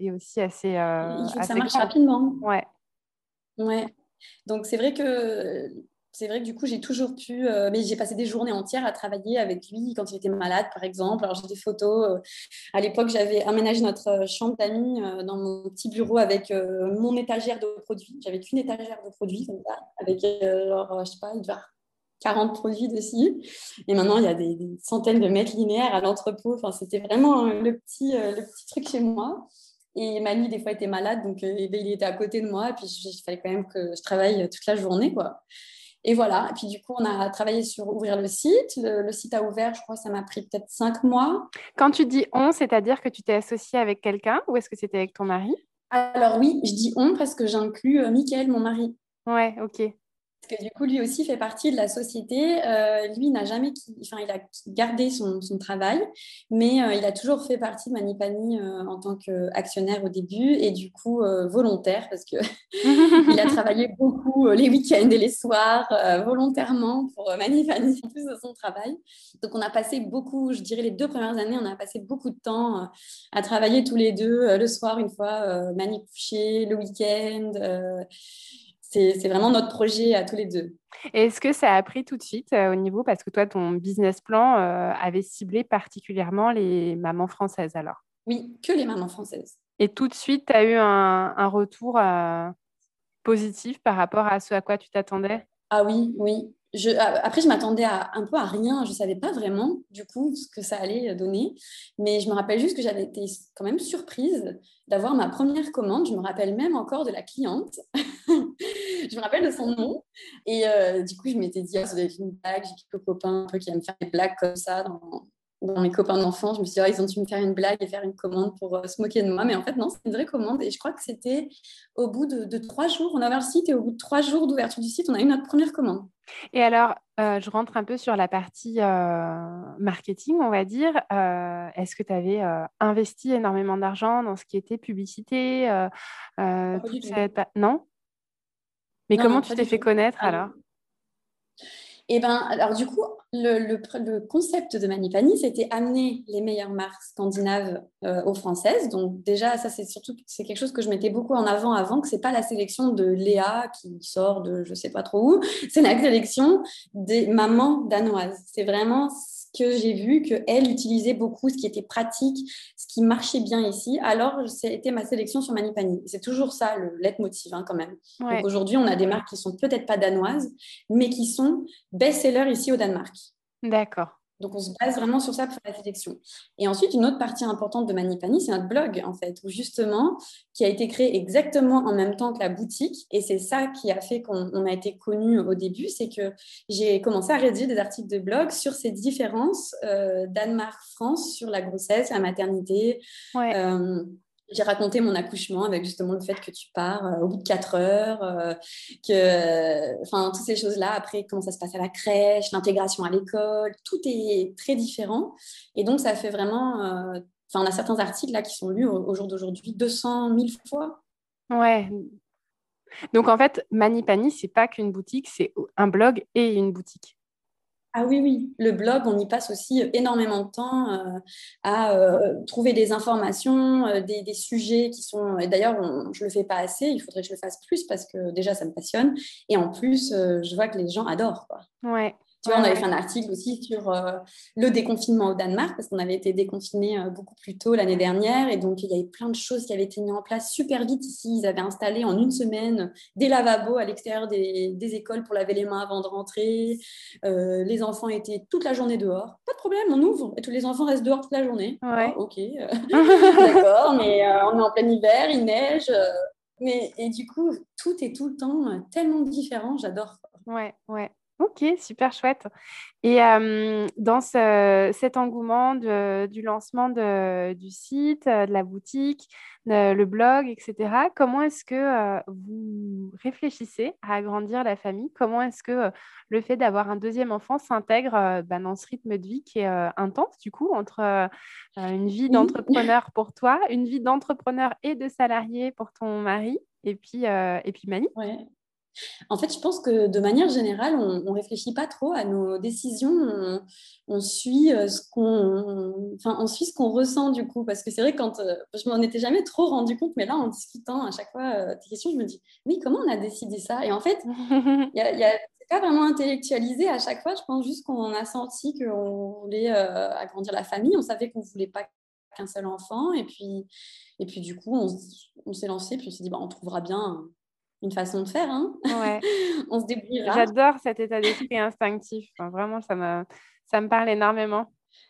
est, aussi assez. il faut que ça marche rapidement. Ouais. Ouais. Donc, c'est vrai que c'est vrai que du coup, j'ai toujours pu, euh, mais j'ai passé des journées entières à travailler avec lui quand il était malade, par exemple. Alors, j'ai des photos. Euh, à l'époque, j'avais aménagé notre euh, chambre d'amis dans mon petit bureau avec mon étagère de produits. J'avais qu'une étagère de produits, comme ça, avec, genre, je sais pas, il devait 40 produits dessus. Et maintenant, il y a des, centaines de mètres linéaires à l'entrepôt. Enfin, c'était vraiment le petit, le petit truc chez moi. Et Manu, des fois, était malade, donc eh ben, il était à côté de moi. Et puis, il fallait quand même que je travaille toute la journée, quoi. Et voilà. Et puis du coup, on a travaillé sur ouvrir le site. Le, site a ouvert, je crois, ça m'a pris peut-être cinq mois. Quand tu dis on, c'est-à-dire que tu t'es associée avec quelqu'un ou est-ce que c'était avec ton mari? Alors oui, je dis on parce que j'inclus euh, Mickaël, mon mari. Ouais, ok. Que du coup, lui aussi fait partie de la société. Euh, lui n'a jamais, enfin, il a gardé son, travail, mais euh, il a toujours fait partie de Manipani euh, en tant qu'actionnaire au début et du coup volontaire parce que il a travaillé beaucoup les week-ends et les soirs volontairement pour Manipani en plus de son travail. Donc on a passé beaucoup, je dirais les deux premières années, on a passé beaucoup de temps à travailler tous les deux le soir une fois, Mani couché, le week-end c'est vraiment notre projet à tous les deux. Est-ce que ça a pris tout de suite au niveau, parce que toi, ton business plan avait ciblé particulièrement les mamans françaises alors? Oui, que les mamans françaises. Et tout de suite, tu as eu un, un retour positif par rapport à ce à quoi tu t'attendais? Ah oui, oui. Je, après, je m'attendais un peu à rien. Je ne savais pas vraiment, du coup, ce que ça allait donner. Mais je me rappelle juste que j'avais été quand même surprise d'avoir ma première commande. Je me rappelle même encore de la cliente. je me rappelle de son nom. Et euh, du coup, je m'étais dit, ah, ça doit être une blague. J'ai quelques copains un peu qui aiment faire des blagues comme ça dans, dans mes copains d'enfants, je me suis dit, oh, ils ont dû me faire une blague et faire une commande pour euh, se moquer de moi. Mais en fait, non, c'est une vraie commande. Et je crois que c'était au bout de, trois jours, on a ouvert le site et au bout de trois jours d'ouverture du site, on a eu notre première commande. Et alors, euh, je rentre un peu sur la partie euh, marketing, on va dire. Est-ce que tu avais investi énormément d'argent dans ce qui était publicité Non? Mais comment tu t'es fait connaître ah alors? Eh ben, alors du coup, le, concept de Manipani, c'était amener les meilleures marques scandinaves euh, aux françaises. Donc déjà, ça c'est surtout c'est quelque chose que je mettais beaucoup en avant avant, que c'est pas la sélection de Léa qui sort de je sais pas trop où, c'est la sélection des mamans danoises. C'est vraiment que j'ai vu qu'elle utilisait beaucoup, ce qui était pratique, ce qui marchait bien ici. Alors, c'était ma sélection sur Manipani. C'est toujours ça, le leitmotiv hein, quand même. aujourd'hui, on a des marques qui sont peut-être pas danoises, mais qui sont best-sellers ici au Danemark. D'accord. Donc, on se base vraiment sur ça pour la sélection. Et ensuite, une autre partie importante de Manipani, c'est notre blog, en fait, où justement, qui a été créé exactement en même temps que la boutique. Et c'est ça qui a fait qu'on a été connu au début, c'est que j'ai commencé à rédiger des articles de blog sur ces différences euh, Danemark-France sur la grossesse, la maternité. Ouais. Euh, j'ai raconté mon accouchement avec justement le fait que tu pars euh, au bout de 4 heures, euh, que, enfin, toutes ces choses-là. Après, comment ça se passe à la crèche, l'intégration à l'école, tout est très différent. Et donc, ça fait vraiment. Euh, enfin, on a certains articles là qui sont lus au, jour d'aujourd'hui 200 000 fois. Ouais. Donc, en fait, Manipani, c'est pas qu'une boutique, c'est un blog et une boutique. Ah oui, oui, le blog, on y passe aussi énormément de temps euh, à euh, trouver des informations, euh, des, sujets qui sont... Et d'ailleurs, je ne le fais pas assez, il faudrait que je le fasse plus parce que déjà, ça me passionne. Et en plus, je vois que les gens adorent. Tu vois, on avait fait un article aussi sur euh, le déconfinement au Danemark, parce qu'on avait été déconfiné euh, beaucoup plus tôt l'année dernière. Et donc, il y avait plein de choses qui avaient été mises en place super vite ici. Ils avaient installé en une semaine des lavabos à l'extérieur des, écoles pour laver les mains avant de rentrer. Euh, les enfants étaient toute la journée dehors. Pas de problème, on ouvre et tous les enfants restent dehors toute la journée. Ouais. Oh, ok, d'accord, mais on est en plein hiver, il neige. mais, et du coup, tout est tout le temps tellement différent. J'adore. Ouais, ouais. Ok, super chouette. Et dans cet engouement du lancement du site, de la boutique, le blog, etc., comment est-ce que vous réfléchissez à agrandir la famille? Comment est-ce que le fait d'avoir un deuxième enfant s'intègre bah, dans ce rythme de vie qui est intense, du coup, entre une vie d'entrepreneur pour toi, une vie d'entrepreneur et de salarié pour ton mari, et puis, et puis Mani? En fait, je pense que de manière générale, on ne réfléchit pas trop à nos décisions. On, suit euh, ce qu'on, enfin, on suit ce qu'on ressent du coup. Parce que c'est vrai quand euh, je m'en étais jamais trop rendu compte, mais là, en discutant à chaque fois euh, tes questions, je me dis, oui, comment on a décidé ça? Et en fait, il y a, pas vraiment intellectualisé à chaque fois. Je pense juste qu'on a senti qu'on voulait agrandir la famille. On savait qu'on voulait pas qu'un seul enfant. Et puis, et puis du coup, on, s'est lancé. Puis on s'est dit, bah, on trouvera bien une façon de faire. Hein ouais. on se débrouillera. J'adore cet état d'esprit instinctif. vraiment, ça me, ça me parle énormément.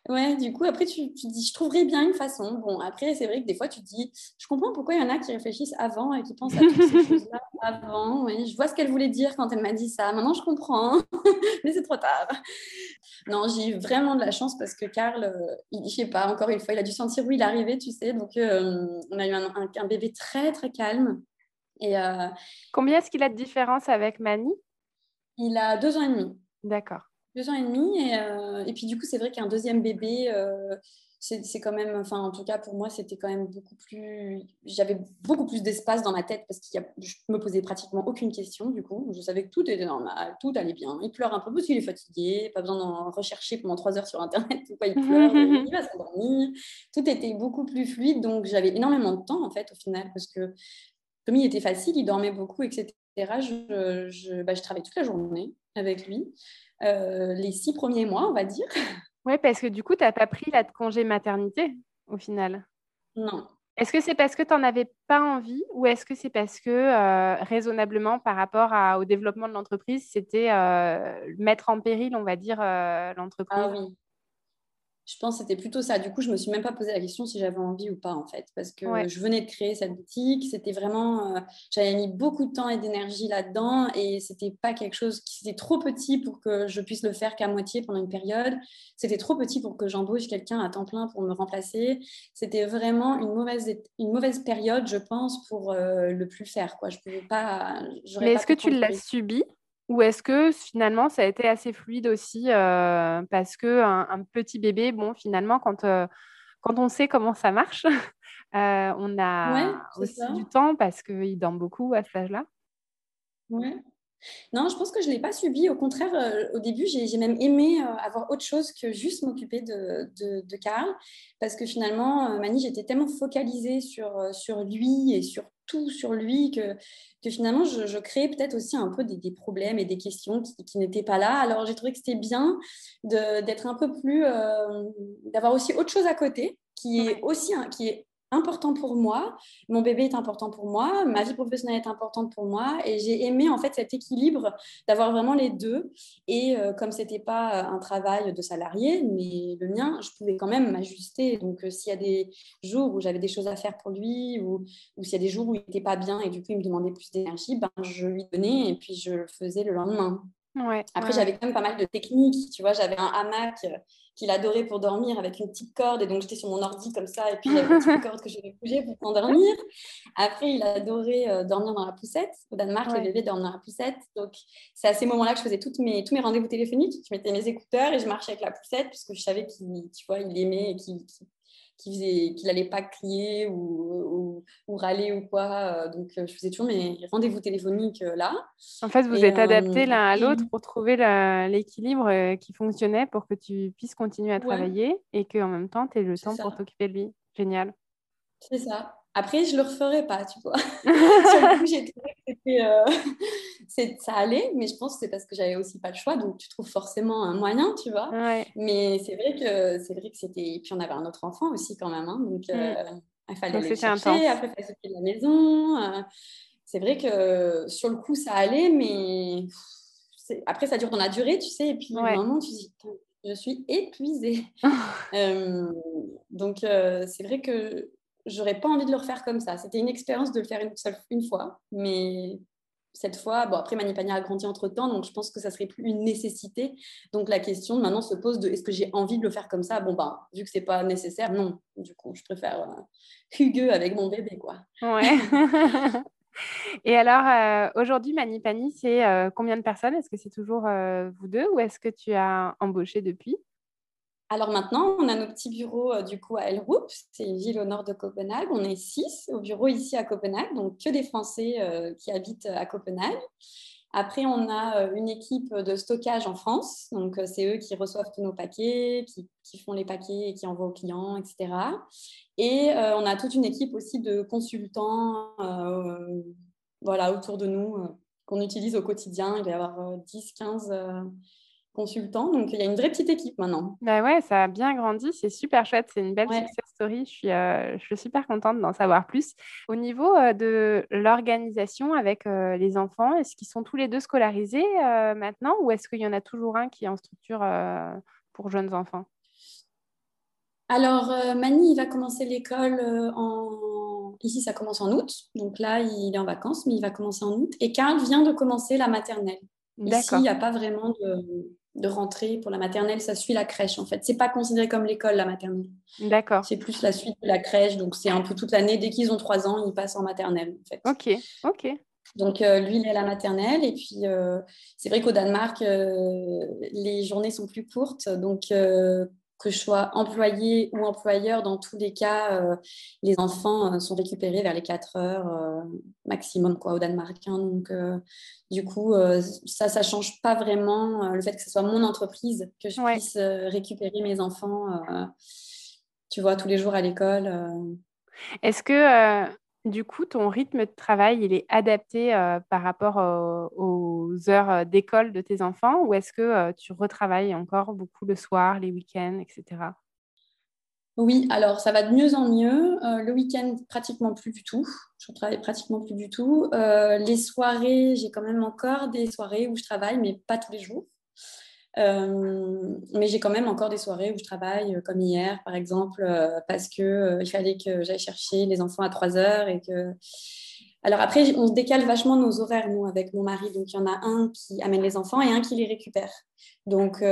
Ouais, du coup, après, tu, tu dis, je trouverais bien une façon. Bon, après, c'est vrai que des fois, tu dis, je comprends pourquoi il y en a qui réfléchissent avant et qui pensent à toutes ces choses-là avant. Oui, je vois ce qu'elle voulait dire quand elle m'a dit ça. Maintenant, je comprends, mais c'est trop tard. Non, j'ai eu vraiment de la chance parce que Karl, euh, il, je sais pas, encore une fois, il a dû sentir où il arrivait, tu sais. Donc, euh, on a eu un, un, bébé très, très calme. Et, euh, Combien est-ce qu'il a de différence avec Mani? Il a deux ans et demi. D'accord. Deux ans et demi. Et, euh, et puis, du coup, c'est vrai qu'un deuxième bébé, euh, c'est quand même, enfin, en tout cas, pour moi, c'était quand même beaucoup plus. J'avais beaucoup plus d'espace dans ma tête parce que je me posais pratiquement aucune question, du coup. Je savais que tout était normal, tout allait bien. Il pleure un peu parce qu'il est fatigué, pas besoin d'en rechercher pendant trois heures sur Internet pourquoi il pleure, il va s'endormir. Tout était beaucoup plus fluide, donc j'avais énormément de temps, en fait, au final, parce que comme il était facile, il dormait beaucoup, etc. je, je, bah, je travaille toute la journée avec lui. les six premiers mois, on va dire. Oui, parce que du coup, tu n'as pas pris la de congé maternité au final. Non. Est-ce que c'est parce que tu n'en avais pas envie ou est-ce que c'est parce que euh, raisonnablement par rapport au développement de l'entreprise, c'était euh, mettre en péril, on va dire, euh, l'entreprise? Ah oui, je pense que c'était plutôt ça. Du coup, je me suis même pas posé la question si j'avais envie ou pas, en fait, parce que je venais de créer cette boutique. C'était vraiment, euh, j'avais mis beaucoup de temps et d'énergie là-dedans, et c'était pas quelque chose qui était trop petit pour que je puisse le faire qu'à moitié pendant une période. C'était trop petit pour que j'embauche quelqu'un à temps plein pour me remplacer. C'était vraiment une mauvaise, une mauvaise période, je pense, pour euh, le plus faire. Quoi. Je pouvais pas. Mais est-ce que tu l'as subi? Ou est-ce que finalement ça a été assez fluide aussi euh, parce que un, petit bébé, bon finalement quand, euh, quand on sait comment ça marche, euh, on a aussi du temps parce qu'il dort beaucoup à cet âge-là. Ouais. Non, je pense que je ne l'ai pas subi. Au contraire, au début, j'ai même aimé avoir autre chose que juste m'occuper de, de, de, Karl. Parce que finalement, Mani, j'étais tellement focalisée sur, sur lui et sur tout sur lui que, que finalement je, créais peut-être aussi un peu des, problèmes et des questions qui, n'étaient pas là. Alors j'ai trouvé que c'était bien d'être un peu plus, euh, d'avoir aussi autre chose à côté qui est aussi qui est important pour moi, mon bébé est important pour moi, ma vie professionnelle est importante pour moi et j'ai aimé en fait cet équilibre d'avoir vraiment les deux et euh, comme c'était pas un travail de salarié mais le mien, je pouvais quand même m'ajuster donc euh, s'il y a des jours où j'avais des choses à faire pour lui ou, ou s'il y a des jours où il n'était pas bien et du coup il me demandait plus d'énergie, ben, je lui donnais et puis je le faisais le lendemain. Après, j'avais quand même pas mal de techniques. Tu vois, j'avais un hamac euh, qu'il adorait pour dormir avec une petite corde. Et donc, j'étais sur mon ordi comme ça. Et puis, j'avais une petite corde que je vais bouger pour m'endormir. Après, il adorait euh, dormir dans la poussette. Au Danemark, les bébés dorment dans la poussette. Donc, c'est à ces moments-là que je faisais toutes mes, tous mes rendez-vous téléphoniques. Je mettais mes écouteurs et je marchais avec la poussette puisque je savais qu'il tu vois, il aimait et qu'il qu'il n'allait pas crier ou, ou, râler ou quoi. Euh, donc, euh, je faisais toujours mes rendez-vous téléphoniques euh, là. En fait, vous êtes adaptés l'un à l'autre pour trouver l'équilibre qui fonctionnait pour que tu puisses continuer à travailler et qu'en même temps, tu aies le temps pour t'occuper de lui. Génial. C'est ça. Après, je le referai pas, tu vois. Sur le coup, j'ai trouvé que euh, ça allait, mais je pense que c'est parce que j'avais aussi pas le choix, donc tu trouves forcément un moyen, tu vois. Mais c'est vrai que c'est vrai que c'était. Et puis on avait un autre enfant aussi quand même, hein, donc euh, mm. il fallait le chercher. Après, il fallait s'occuper de la maison. Euh. c'est vrai que sur le coup, ça allait, mais après, ça dure dans la durée, tu sais. Et puis, ouais. moment, tu dis, je suis épuisée. donc, c'est vrai que j'aurais pas envie de le refaire comme ça. C'était une expérience de le faire une seule une fois, mais cette fois, bon après Manipania a grandi entre temps, donc je pense que ça serait plus une nécessité. Donc la question maintenant se pose de est-ce que j'ai envie de le faire comme ça? Bon ben vu que c'est pas nécessaire, non. Du coup, je préfère euh, Hugues avec mon bébé quoi. Ouais. Et alors euh, aujourd'hui Manipani, c'est euh, combien de personnes? Est-ce que c'est toujours vous deux ou est-ce que tu as embauché depuis? Alors maintenant, on a nos petits bureaux euh, du coup à Elrup, c'est une ville au nord de Copenhague. On est six au bureau ici à Copenhague, donc que des Français euh, qui habitent à Copenhague. Après, on a euh, une équipe de stockage en France, donc c'est eux qui reçoivent tous nos paquets, qui, font les paquets et qui envoient aux clients, etc. Et on a toute une équipe aussi de consultants voilà, autour de nous qu'on utilise au quotidien. Il va y avoir 10, 15 consultants. Donc, il y a une vraie petite équipe maintenant. Bah ouais, ça a bien grandi. C'est super chouette. C'est une belle success story. Je suis, euh, je suis super contente d'en savoir plus. Au niveau euh, de l'organisation avec euh, les enfants, est-ce qu'ils sont tous les deux scolarisés maintenant ou est-ce qu'il y en a toujours un qui est en structure pour jeunes enfants? Alors, Mani, il va commencer l'école en... Ici, ça commence en août. Donc là, il est en vacances, mais il va commencer en août. Et Karl vient de commencer la maternelle. Ici, il n'y a pas vraiment de de rentrée pour la maternelle, ça suit la crèche en fait. C'est pas considéré comme l'école la maternelle. D'accord. C'est plus la suite de la crèche, donc c'est un peu toute l'année. Dès qu'ils ont trois ans, ils passent en maternelle en fait. Ok, ok. Donc euh, lui, il est à la maternelle et puis euh, c'est vrai qu'au Danemark, euh, les journées sont plus courtes, donc que je sois employé ou employeur, dans tous les cas, euh, les enfants euh, sont récupérés vers les 4 heures euh, maximum quoi, au Danemark. Hein. donc, du coup, ça, ça ne change pas vraiment le fait que ce soit mon entreprise, que je puisse récupérer mes enfants, tu vois, tous les jours à l'école. Est-ce que Du coup, ton rythme de travail, il est adapté par rapport aux heures d'école de tes enfants ou est-ce que tu retravailles encore beaucoup le soir, les week-ends, etc. Oui, alors ça va de mieux en mieux. le week-end, pratiquement plus du tout. Je travaille pratiquement plus du tout. les soirées, j'ai quand même encore des soirées où je travaille, mais pas tous les jours. Euh, mais j'ai quand même encore des soirées où je travaille, euh, comme hier par exemple, euh, parce qu'il il fallait que j'aille chercher les enfants à 3 heures et que. Alors après, on décale vachement nos horaires, nous, avec mon mari. Donc il y en a un qui amène les enfants et un qui les récupère. Donc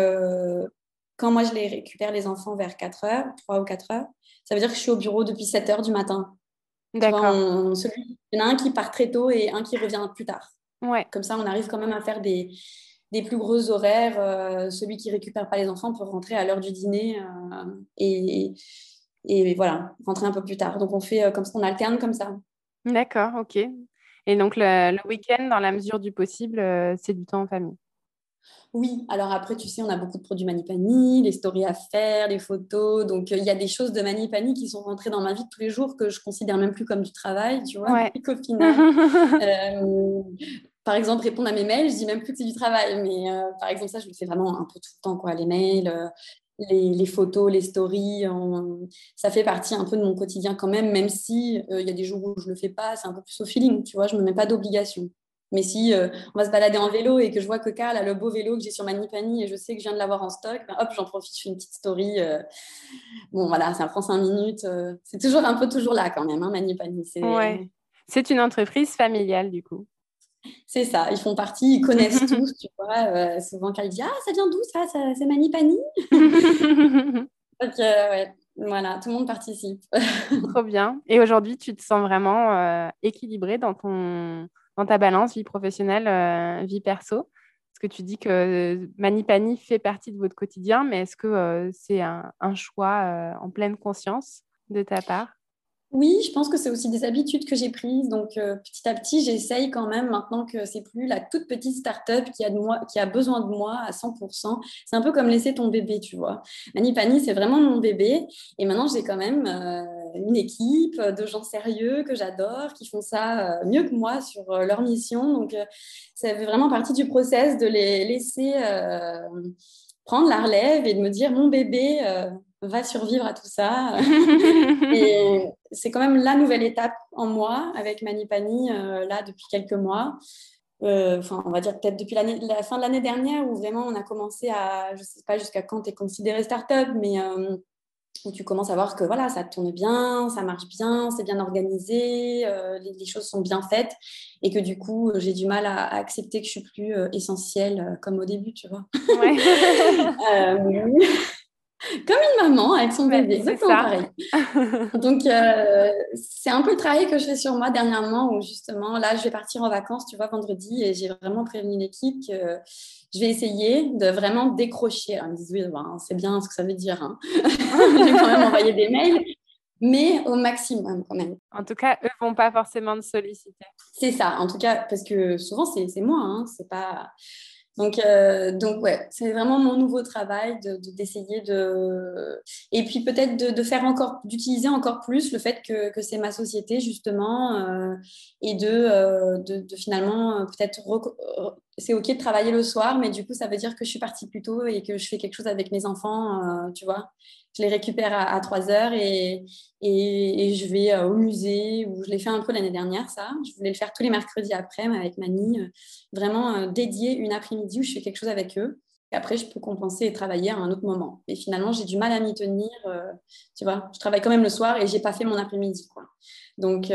quand moi je les récupère les enfants vers 4 heures, 3 ou 4 heures, ça veut dire que je suis au bureau depuis 7 heures du matin. D'accord. Il y en a un qui part très tôt et un qui revient plus tard. Ouais. Comme ça, on arrive quand même à faire des, des plus gros horaires. Euh, celui qui récupère pas les enfants peut rentrer à l'heure du dîner euh, et, et, voilà, rentrer un peu plus tard. Donc on fait euh, comme ça, on alterne comme ça. D'accord, ok. Et donc le, week-end, dans la mesure du possible, c'est du temps en famille? Oui, alors après, tu sais, on a beaucoup de produits Manipani, les stories à faire, les photos. Donc, il y a des choses de Manipani qui sont rentrées dans ma vie tous les jours que je considère même plus comme du travail, tu vois, ouais. par exemple, répondre à mes mails, je dis même plus que c'est du travail, mais euh, par exemple, ça, je le fais vraiment un peu tout le temps, quoi. Les mails, euh, les, photos, les stories, ça fait partie un peu de mon quotidien quand même, même si euh, il y a des jours où je le fais pas, c'est un peu plus au feeling, tu vois, je me mets pas d'obligation. Mais si on va se balader en vélo et que je vois que Carl a le beau vélo que j'ai sur Manipani et je sais que je viens de l'avoir en stock, ben hop, j'en profite, je une petite story. bon, voilà, ça prend cinq minutes. c'est toujours un peu toujours là quand même, hein, Manipani. C'est une entreprise familiale du coup. C'est ça, ils font partie, ils connaissent tous, tu vois. Euh, souvent, quand ils disent Ah, ça vient d'où ça, C'est Manipani Donc, ouais, voilà, tout le monde participe. Trop bien. Et aujourd'hui, tu te sens vraiment euh, équilibré dans, ton, dans ta balance vie professionnelle, euh, vie perso? Parce que tu dis que Manipani fait partie de votre quotidien, mais est-ce que c'est un, un, choix en pleine conscience de ta part? Oui, je pense que c'est aussi des habitudes que j'ai prises. Donc, euh, petit à petit, j'essaye quand même, maintenant que c'est plus la toute petite start-up qui a, besoin de moi à 100%. C'est un peu comme laisser ton bébé, tu vois. Manipani, c'est vraiment mon bébé. Et maintenant, j'ai quand même euh, une équipe de gens sérieux que j'adore, qui font ça euh, mieux que moi sur leur mission. Donc, ça fait vraiment partie du process de les laisser prendre la relève et de me dire, mon bébé va survivre à tout ça. et c'est quand même la nouvelle étape en moi avec Manipani, euh, là, depuis quelques mois. Euh, enfin, on va dire peut-être depuis la fin de l'année dernière où vraiment on a commencé à, je sais pas jusqu'à quand tu es considéré start-up, mais euh, où tu commences à voir que voilà, ça tourne bien, ça marche bien, c'est bien organisé, les, choses sont bien faites et que du coup, j'ai du mal à, accepter que je suis plus essentielle comme au début, tu vois. Ouais. Comme une maman avec son bébé, exactement pareil. Donc, euh, c'est un peu le travail que je fais sur moi dernièrement où justement, là, je vais partir en vacances, tu vois, vendredi, et j'ai vraiment prévenu l'équipe que je vais essayer de vraiment décrocher. ils me disent, oui, ben, c'est bien ce que ça veut dire. Hein. j'ai quand même envoyé des mails, mais au maximum quand même. En tout cas, eux vont pas forcément te solliciter. C'est ça, en tout cas, parce que souvent, c'est moi, hein, c'est pas donc, euh, donc ouais, c'est vraiment mon nouveau travail d'essayer de, de, Et puis peut-être de, de, faire encore, d'utiliser encore plus le fait que, c'est ma société, justement, euh, et de, euh, de, finalement, euh, peut-être. C'est OK de travailler le soir, mais du coup, ça veut dire que je suis partie plus tôt et que je fais quelque chose avec mes enfants, tu vois je les récupère à, 3 heures et, et, je vais euh, au musée où je l'ai fait un peu l'année dernière, ça. Je voulais le faire tous les mercredis après avec Mani, euh, vraiment euh, dédier une après-midi où je fais quelque chose avec eux. Et après, je peux compenser et travailler à un autre moment. Et finalement, j'ai du mal à m'y tenir. tu vois, je travaille quand même le soir et j'ai pas fait mon après-midi. Quoi. Donc,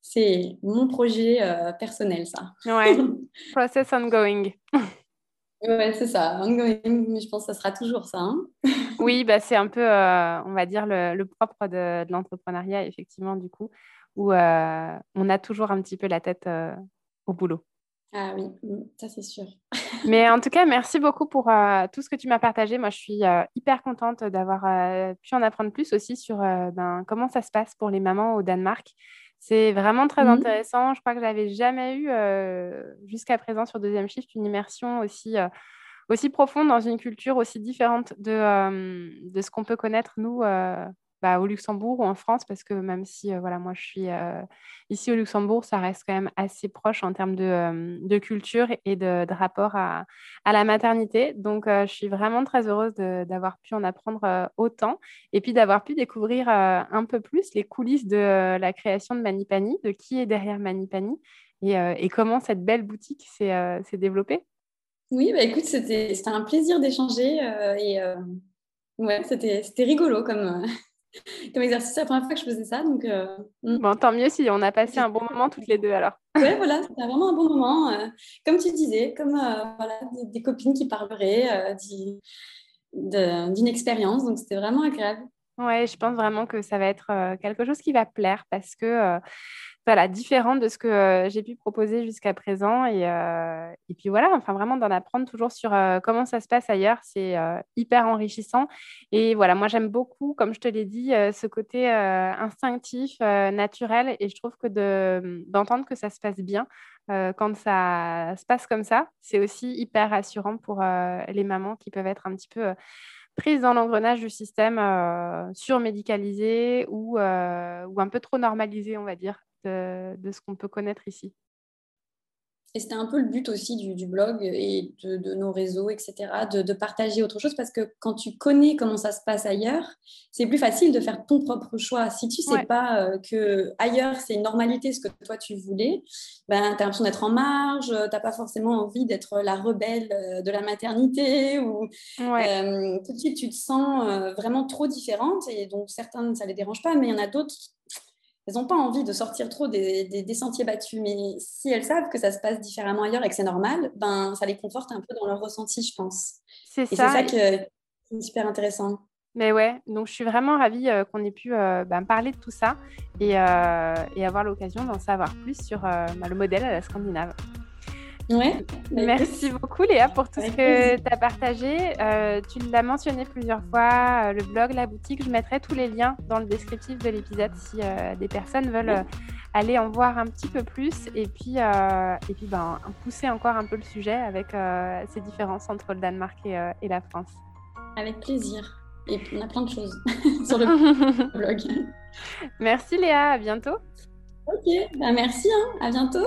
c'est mon projet personnel, ça. Ouais, process ongoing. Ouais, c'est ça, ongoing, mais je pense que ça sera toujours ça. Hein. oui, bah, c'est un peu, euh, on va dire, le, propre de, l'entrepreneuriat, effectivement, du coup, où euh, on a toujours un petit peu la tête euh, au boulot. Ah oui, mm, ça c'est sûr. mais en tout cas, merci beaucoup pour tout ce que tu m'as partagé. Moi, je suis hyper contente d'avoir pu en apprendre plus aussi sur ben, comment ça se passe pour les mamans au Danemark. C'est vraiment très mmh. intéressant. Je crois que je n'avais jamais eu jusqu'à présent sur deuxième shift une immersion aussi, aussi profonde dans une culture aussi différente de, de ce qu'on peut connaître nous bah, au Luxembourg ou en France, parce que même si voilà, moi je suis ici au Luxembourg, ça reste quand même assez proche en termes de, culture et de, rapport à, la maternité. Donc je suis vraiment très heureuse d'avoir pu en apprendre autant et puis d'avoir pu découvrir un peu plus les coulisses de la création de Manipani, de qui est derrière Manipani et, comment cette belle boutique s'est développée. Oui, bah écoute, c'était un plaisir d'échanger euh, et euh, ouais, c'était rigolo comme, euh, comme exercice. C'est la première fois que je faisais ça. Donc, hmm. Bon, tant mieux si on a passé un bon moment toutes les deux alors. Ouais, voilà, c'était vraiment un bon moment. comme tu disais, comme voilà, des, copines qui parleraient d'une expérience. Donc, c'était vraiment agréable. Ouais, je pense vraiment que ça va être quelque chose qui va plaire parce que voilà, différente de ce que euh, j'ai pu proposer jusqu'à présent. Et, euh, et, puis voilà, enfin vraiment d'en apprendre toujours sur euh, comment ça se passe ailleurs, c'est hyper enrichissant. Et voilà, moi j'aime beaucoup, comme je te l'ai dit, ce côté instinctif, naturel. Et je trouve que d'entendre que ça se passe bien quand ça se passe comme ça, c'est aussi hyper rassurant pour les mamans qui peuvent être un petit peu prises dans l'engrenage du système surmédicalisé ou, ou un peu trop normalisé, on va dire de, ce qu'on peut connaître ici. Et c'était un peu le but aussi du, blog et de, nos réseaux, etc., de, partager autre chose parce que quand tu connais comment ça se passe ailleurs, c'est plus facile de faire ton propre choix. Si tu sais pas euh, que ailleurs c'est une normalité ce que toi tu voulais, ben, tu as l'impression d'être en marge, tu n'as pas forcément envie d'être la rebelle euh, de la maternité ou euh, tout de suite tu te sens vraiment trop différente et donc certains ça les dérange pas, mais il y en a d'autres elles n'ont pas envie de sortir trop des, sentiers battus. Mais si elles savent que ça se passe différemment ailleurs et que c'est normal, ben, ça les conforte un peu dans leur ressenti, je pense. C'est ça. C'est ça qui est super intéressant. Mais ouais, donc je suis vraiment ravie euh, qu'on ait pu euh, ben, parler de tout ça et, euh, et avoir l'occasion d'en savoir plus sur ben, le modèle à la Scandinave. Ouais. Bah, Merci beaucoup Léa pour tout ce que tu as partagé. Euh, tu l'as mentionné plusieurs fois, euh, le blog, la boutique. Je mettrai tous les liens dans le descriptif de l'épisode si euh, des personnes veulent aller en voir un petit peu plus et puis, et puis ben, pousser encore un peu le sujet avec ces différences entre le Danemark et, la France. Avec plaisir. Et on a plein de choses sur le blog. Merci Léa, à bientôt. Ok, ben merci, hein. à bientôt.